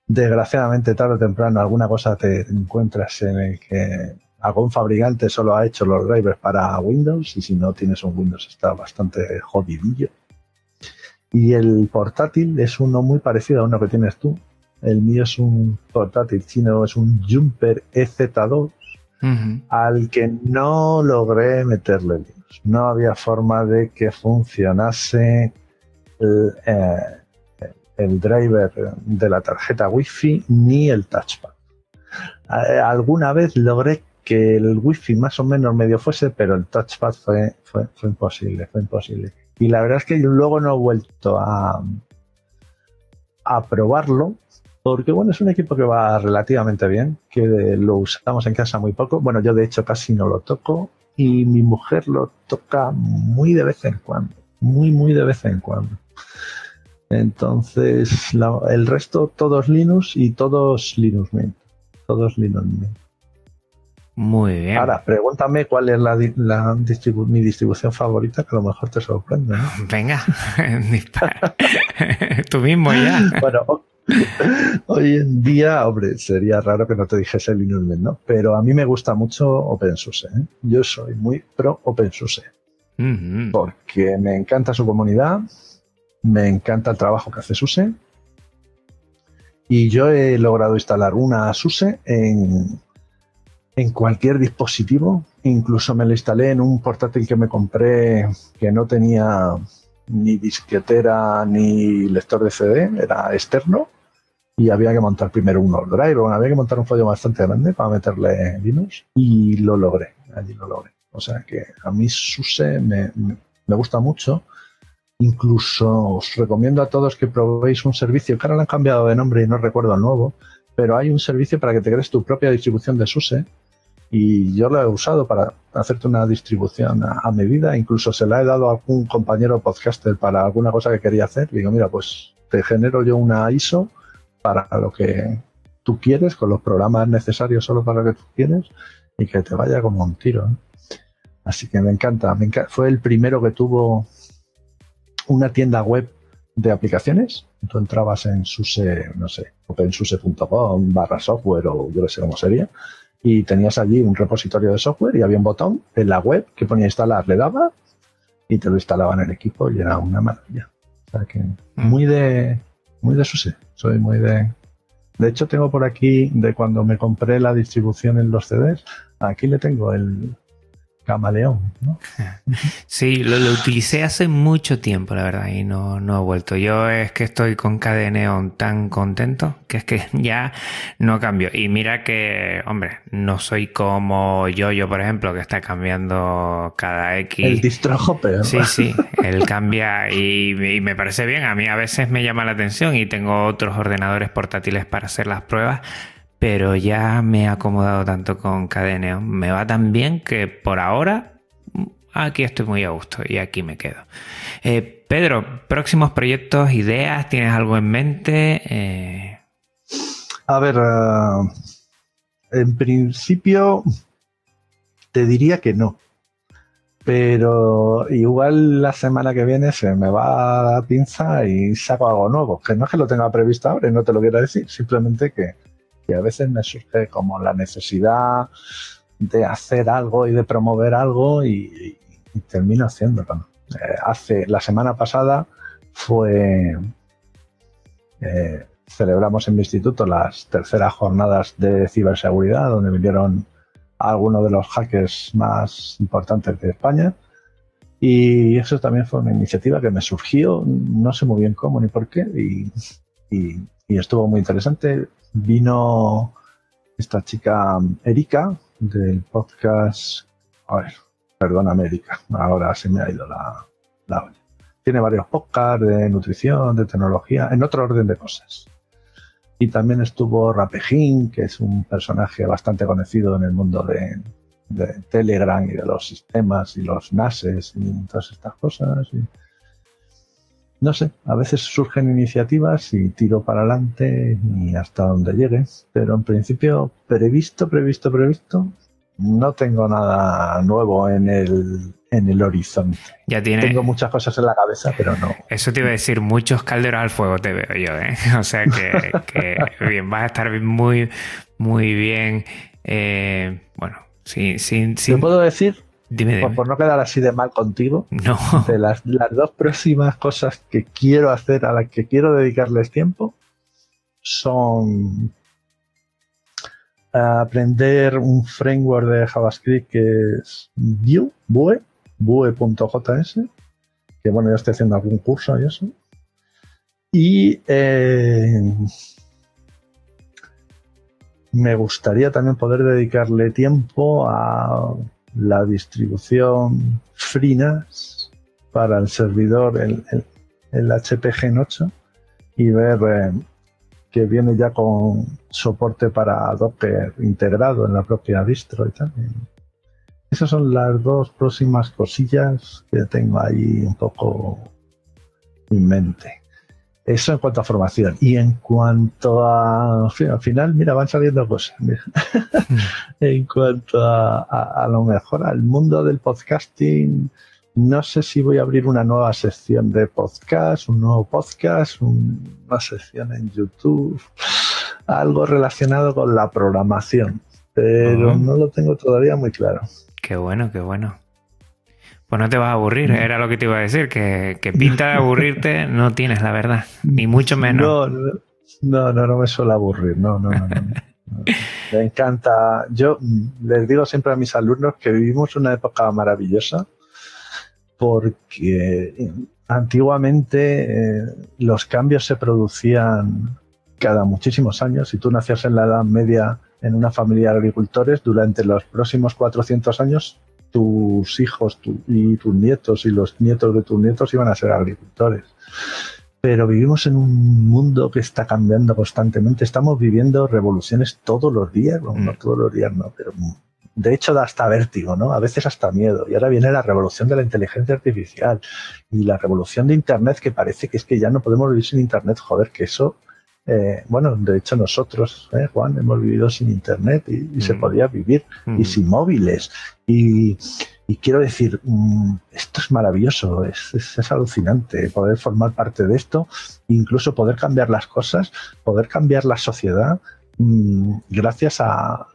desgraciadamente tarde o temprano alguna cosa te encuentras en el que algún fabricante solo ha hecho los drivers para Windows y si no tienes un Windows está bastante jodidillo. Y el portátil es uno muy parecido a uno que tienes tú, el mío es un portátil chino, es un Jumper EZ2, al que no logré meterle Linux. No había forma de que funcionase el, eh, el driver de la tarjeta Wi-Fi ni el touchpad. Eh, alguna vez logré que el wifi más o menos medio fuese, pero el touchpad fue, fue, fue imposible, fue imposible. Y la verdad es que luego no he vuelto a, a probarlo, porque bueno, es un equipo que va relativamente bien, que lo usamos en casa muy poco. Bueno, yo de hecho casi no lo toco y mi mujer lo toca muy de vez en cuando, muy, muy de vez en cuando. Entonces, el resto, todos Linux y todos Linux Mint. Todos Linux Mint. Muy bien. Ahora, pregúntame cuál es la, mi distribución favorita, que a lo mejor te sorprende. Venga, Tú mismo ya. Bueno, hoy en día, hombre, sería raro que no te dijese Linux Mint, ¿no? Pero a mí me gusta mucho OpenSUSE. ¿eh? Yo soy muy pro OpenSUSE. Porque me encanta su comunidad, me encanta el trabajo que hace SUSE. Y yo he logrado instalar una SUSE en, en cualquier dispositivo. Incluso me la instalé en un portátil que me compré que no tenía ni disquetera ni lector de CD, era externo. Y había que montar primero un drive, bueno, había que montar un folio bastante grande para meterle Linux y lo logré, allí lo logré. O sea que a mí SUSE me, gusta mucho Incluso os recomiendo a todos que probéis un servicio que ahora le han cambiado de nombre y no recuerdo el nuevo, pero hay un servicio para que te crees tu propia distribución de SUSE y yo lo he usado para hacerte una distribución a, medida. Incluso se la he dado a algún compañero podcaster para alguna cosa que quería hacer. Digo, mira, pues te genero yo una ISO para lo que tú quieres, con los programas necesarios solo para lo que tú quieres y que te vaya como un tiro. Así que me encanta, me encanta. Fue el primero que tuvo una tienda web de aplicaciones. Tú entrabas en suse, no sé, opensuse.com barra software o yo no sé cómo sería, y tenías allí un repositorio de software y había un botón en la web que ponía instalar, le daba y te lo instalaba en el equipo y era una maravilla. O sea que mm. muy de, muy de SUSE. Soy muy de. De hecho, tengo por aquí de cuando me compré la distribución en los CDs. Aquí le tengo el, camaleón. ¿no? Sí, lo, utilicé hace mucho tiempo, la verdad, y no, no he vuelto. Yo es que estoy con KDNeon tan contento que es que ya no cambio. Y mira que, hombre, no soy como yo, yo por ejemplo, que está cambiando cada X. El distro hopper. Sí, sí, él cambia y, y me parece bien. A mí a veces me llama la atención y tengo otros ordenadores portátiles para hacer las pruebas pero ya me he acomodado tanto con Cadeneo. Me va tan bien que por ahora aquí estoy muy a gusto y aquí me quedo. Eh, Pedro, próximos proyectos, ideas, ¿tienes algo en mente? Eh, a ver, eh, en principio te diría que no. Pero igual la semana que viene se me va la pinza y saco algo nuevo. Que no es que lo tenga previsto ahora y no te lo quiero decir, simplemente que, y a veces me surge como la necesidad de hacer algo y de promover algo y, termino haciéndolo. Eh, hace la semana pasada fue eh, celebramos en mi instituto las terceras jornadas de ciberseguridad donde vinieron algunos de los hackers más importantes de España y eso también fue una iniciativa que me surgió, no sé muy bien cómo ni por qué, y estuvo muy interesante vino esta chica Erika del podcast. A ver, perdona, Erika, ahora se me ha ido la, la Tiene varios podcasts de nutrición, de tecnología, en otro orden de cosas. Y también estuvo Rapejín, que es un personaje bastante conocido en el mundo de, Telegram y de los sistemas y los NASes y todas estas cosas. No sé, a veces surgen iniciativas y tiro para adelante y hasta donde llegue, pero en principio previsto, previsto, previsto, no tengo nada nuevo en el, en el horizonte. Ya tiene... Tengo muchas cosas en la cabeza, pero no. Eso te iba a decir, muchos calderos al fuego te veo yo, ¿eh? O sea que, que bien, vas a estar muy, muy bien. Eh, bueno, sin, sin, sin... ¿Te puedo decir? Dime, Por, no quedar así de mal contigo, no. de las, las dos próximas cosas que quiero hacer, a las que quiero dedicarles tiempo, son aprender un framework de JavaScript que es Vue, Vue, Vue.js, que bueno, ya estoy haciendo algún curso y eso. Y eh, me gustaría también poder dedicarle tiempo a la distribución FreeNAS para el servidor, el, el, HP Gen 8, y ver eh, que viene ya con soporte para Docker integrado en la propia distro y tal. Esas son las dos próximas cosillas que tengo ahí un poco en mente. Eso en cuanto a formación. Y en cuanto a. al final, mira, van saliendo cosas. Mm. en cuanto a, a, lo mejor al mundo del podcasting, no sé si voy a abrir una nueva sección de podcast, un nuevo podcast, una sección en YouTube, algo relacionado con la programación. Pero no lo tengo todavía muy claro. Qué bueno, qué bueno. Pues no te vas a aburrir, mm. era lo que te iba a decir, que, pinta de aburrirte no tienes, la verdad, ni mucho menos. No, no, no, me suele aburrir, no, no, no. Me encanta. Yo les digo siempre a mis alumnos que vivimos una época maravillosa porque antiguamente eh, los cambios se producían cada muchísimos años. Si tú nacías en la Edad Media en una familia de agricultores, durante los próximos 400 años tus hijos y tus nietos y los nietos de tus nietos iban a ser agricultores. Pero vivimos en un mundo que está cambiando constantemente. Estamos viviendo revoluciones todos los días, no, no mm. todos los días, no, pero de hecho da hasta vértigo, ¿no? A veces hasta miedo. Y ahora viene la revolución de la inteligencia artificial y la revolución de Internet que parece que es que ya no podemos vivir sin Internet. Joder, que eso eh, bueno, de hecho nosotros, eh, Juan, hemos vivido sin internet y, se mm. podía vivir y mm. sin móviles. Y, quiero decir, mm, esto es maravilloso, es, es, alucinante poder formar parte de esto, incluso poder cambiar las cosas, poder cambiar la sociedad gracias a,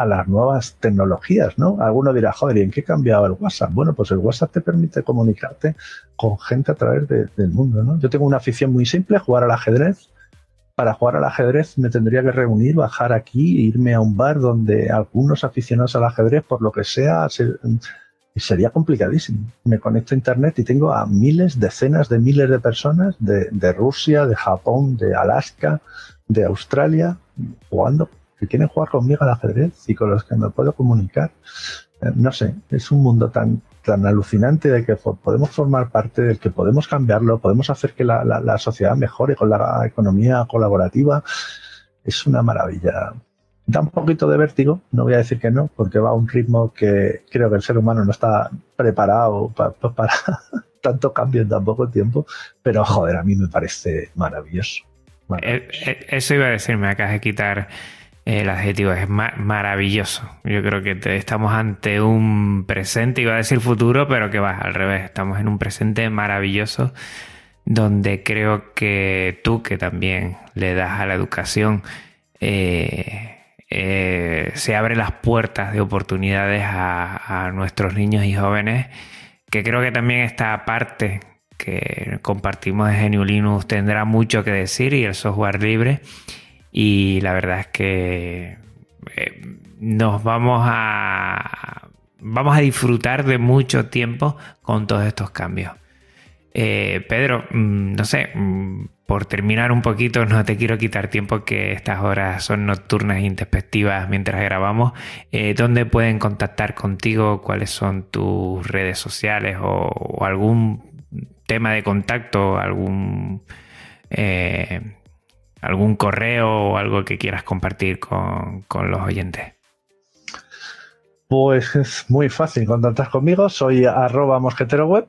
a las nuevas tecnologías, ¿no? Alguno dirá, joder, ¿y en qué ha cambiado el WhatsApp? Bueno, pues el WhatsApp te permite comunicarte con gente a través del mundo, ¿no? Yo tengo una afición muy simple, jugar al ajedrez, para jugar al ajedrez me tendría que reunir, bajar aquí, irme a un bar donde algunos aficionados al ajedrez, por lo que sea, sería complicadísimo. Me conecto a internet y tengo a miles, decenas de miles de personas de, de Rusia, de Japón, de Alaska, de Australia, jugando, que quieren jugar conmigo al ajedrez y con los que me puedo comunicar. Eh, no sé, es un mundo tan, tan alucinante de que podemos formar parte, del que podemos cambiarlo, podemos hacer que la, sociedad mejore con la economía colaborativa. Es una maravilla. Da un poquito de vértigo, no voy a decir que no, porque va a un ritmo que creo que el ser humano no está preparado para, para tanto cambio en tan poco tiempo, pero joder, a mí me parece maravilloso. Eh, eh, eso iba a decir, me acabas de quitar el adjetivo es maravilloso. Yo creo que estamos ante un presente, iba a decir futuro, pero que va al revés. Estamos en un presente maravilloso donde creo que tú, que también le das a la educación, eh, eh, se abren las puertas de oportunidades a, nuestros niños y jóvenes, que creo que también esta parte que compartimos de Genio Linux tendrá mucho que decir y el software libre y la verdad es que eh, nos vamos a vamos a disfrutar de mucho tiempo con todos estos cambios. Eh, Pedro, mm, no sé, mm, por terminar un poquito, no te quiero quitar tiempo que estas horas son nocturnas e introspectivas mientras grabamos. Eh, ¿Dónde pueden contactar contigo? ¿Cuáles son tus redes sociales o, algún tema de contacto? ¿Algún algún correo o algo que quieras compartir con, los oyentes. Pues es muy fácil contactar conmigo. Soy arroba mosquetero web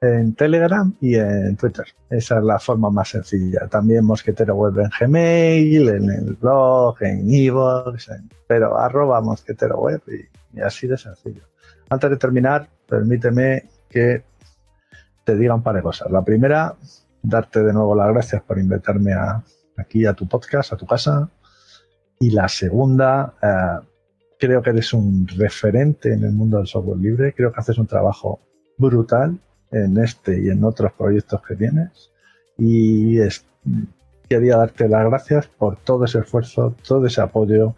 en Telegram y en Twitter. Esa es la forma más sencilla. También mosquetero web en Gmail, en el blog, en Evox, pero arroba mosquetero web y, y así de sencillo. Antes de terminar, permíteme que te diga un par de cosas. La primera, darte de nuevo las gracias por invitarme a, aquí a tu podcast, a tu casa. Y la segunda, eh, creo que eres un referente en el mundo del software libre. Creo que haces un trabajo brutal en este y en otros proyectos que tienes. Y quería darte las gracias por todo ese esfuerzo, todo ese apoyo.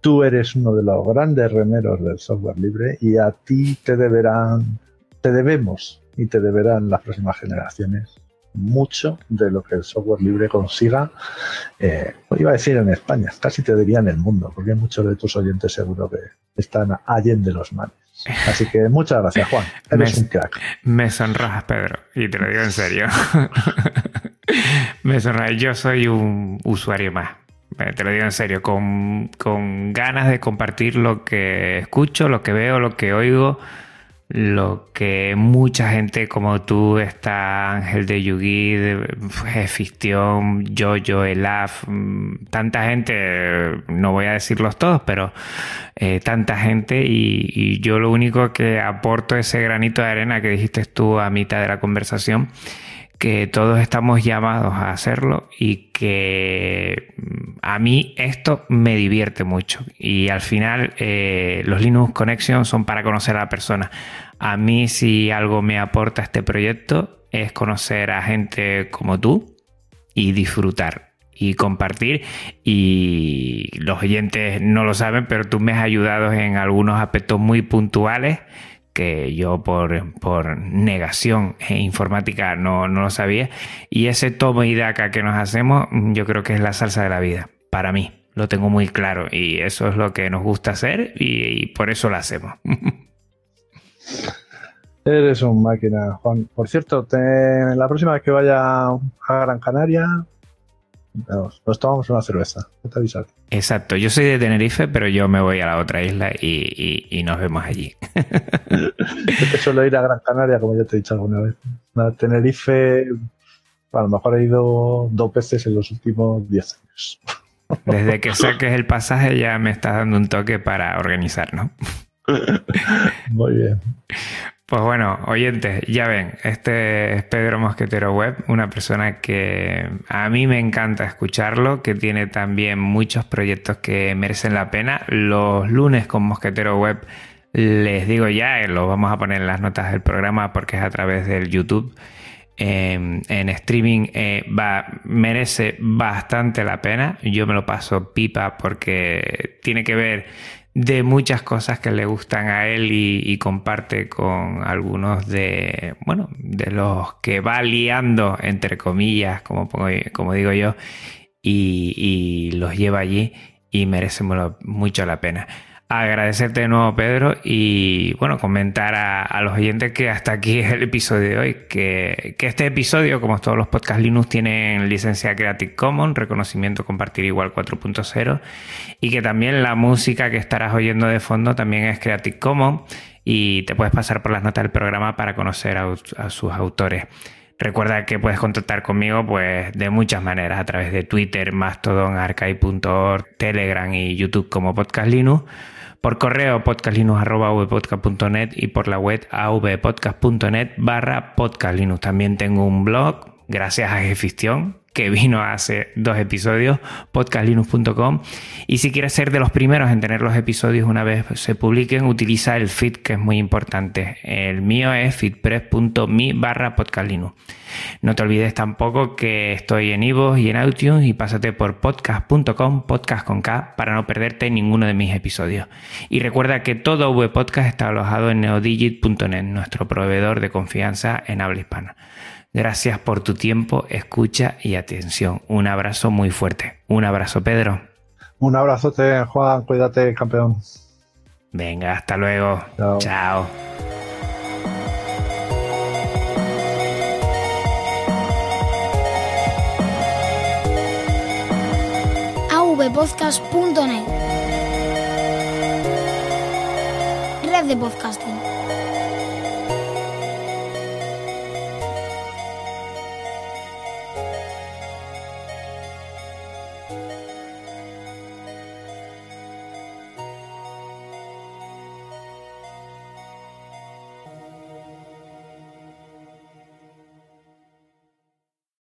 Tú eres uno de los grandes remeros del software libre y a ti te deberán, te debemos y te deberán las próximas generaciones mucho de lo que el software libre consiga, eh, iba a decir en España, casi te diría en el mundo, porque muchos de tus oyentes seguro que están de los males. Así que muchas gracias, Juan. Eres un crack. Me sonrojas, Pedro, y te lo digo en serio. me sonrojas. Yo soy un usuario más. Eh, te lo digo en serio, con, con ganas de compartir lo que escucho, lo que veo, lo que oigo lo que mucha gente como tú, está Ángel de Yugi, de Ficción, Jojo, Elaf, mm, tanta gente, no voy a decirlos todos, pero eh, tanta gente y, y, yo lo único que aporto ese granito de arena que dijiste tú a mitad de la conversación que todos estamos llamados a hacerlo y que mm, a mí esto me divierte mucho y al final eh, los Linux Connection son para conocer a la persona. A mí si algo me aporta este proyecto es conocer a gente como tú y disfrutar y compartir y los oyentes no lo saben pero tú me has ayudado en algunos aspectos muy puntuales que yo por, por negación e informática no, no, lo sabía. Y ese tomo y daca que nos hacemos, yo creo que es la salsa de la vida, para mí. Lo tengo muy claro y eso es lo que nos gusta hacer y, por eso lo hacemos. Eres un máquina, Juan. Por cierto, la próxima vez que vaya a Gran Canaria, nos, tomamos una cerveza. te Exacto, yo soy de Tenerife, pero yo me voy a la otra isla y, nos vemos allí. yo suelo ir a Gran Canaria, como ya te he dicho alguna vez. A Tenerife, a lo mejor he ido dos veces en los últimos diez años. Desde que saques el pasaje ya me estás dando un toque para organizar, ¿no? Muy bien. Pues bueno, oyentes, ya ven, este es Pedro Mosquetero Web, una persona que a mí me encanta escucharlo, que tiene también muchos proyectos que merecen la pena. Los lunes con Mosquetero Web, les digo ya, eh, lo vamos a poner en las notas del programa porque es a través del YouTube. en streaming eh, va, merece bastante la pena. Yo me lo paso pipa porque tiene que ver de muchas cosas que le gustan a él y, comparte con algunos de, bueno, de los que va liando, entre comillas, como, como digo yo, y, y los lleva allí y merece mucho la pena agradecerte de nuevo, Pedro, y bueno, comentar a, los oyentes que hasta aquí es el episodio de hoy. Que, que, este episodio, como todos los podcasts Linux, tienen licencia Creative Commons, reconocimiento compartir igual 4.0, y que también la música que estarás oyendo de fondo también es Creative Commons, y te puedes pasar por las notas del programa para conocer a, sus autores. Recuerda que puedes contactar conmigo pues de muchas maneras, a través de Twitter, Mastodon, Archive.org, Telegram y YouTube como Podcast Linux por correo podcastlinux.vpodcast.net y por la web avpodcast.net barra podcastlinux. También tengo un blog, gracias a Gefistión, que vino hace dos episodios, podcastlinux.com. Y si quieres ser de los primeros en tener los episodios una vez se publiquen, utiliza el feed que es muy importante. El mío es feedpress.me barra podcastlinux. No te olvides tampoco que estoy en iVoox y en iTunes y pásate por podcast.com, podcast con K, para no perderte ninguno de mis episodios. Y recuerda que todo VPodcast está alojado en neodigit.net, nuestro proveedor de confianza en habla hispana. Gracias por tu tiempo, escucha y atención. Un abrazo muy fuerte. Un abrazo, Pedro. Un abrazote, Juan. Cuídate, campeón. Venga, hasta luego. Chao. Chao. avpodcast.net Red de podcasting.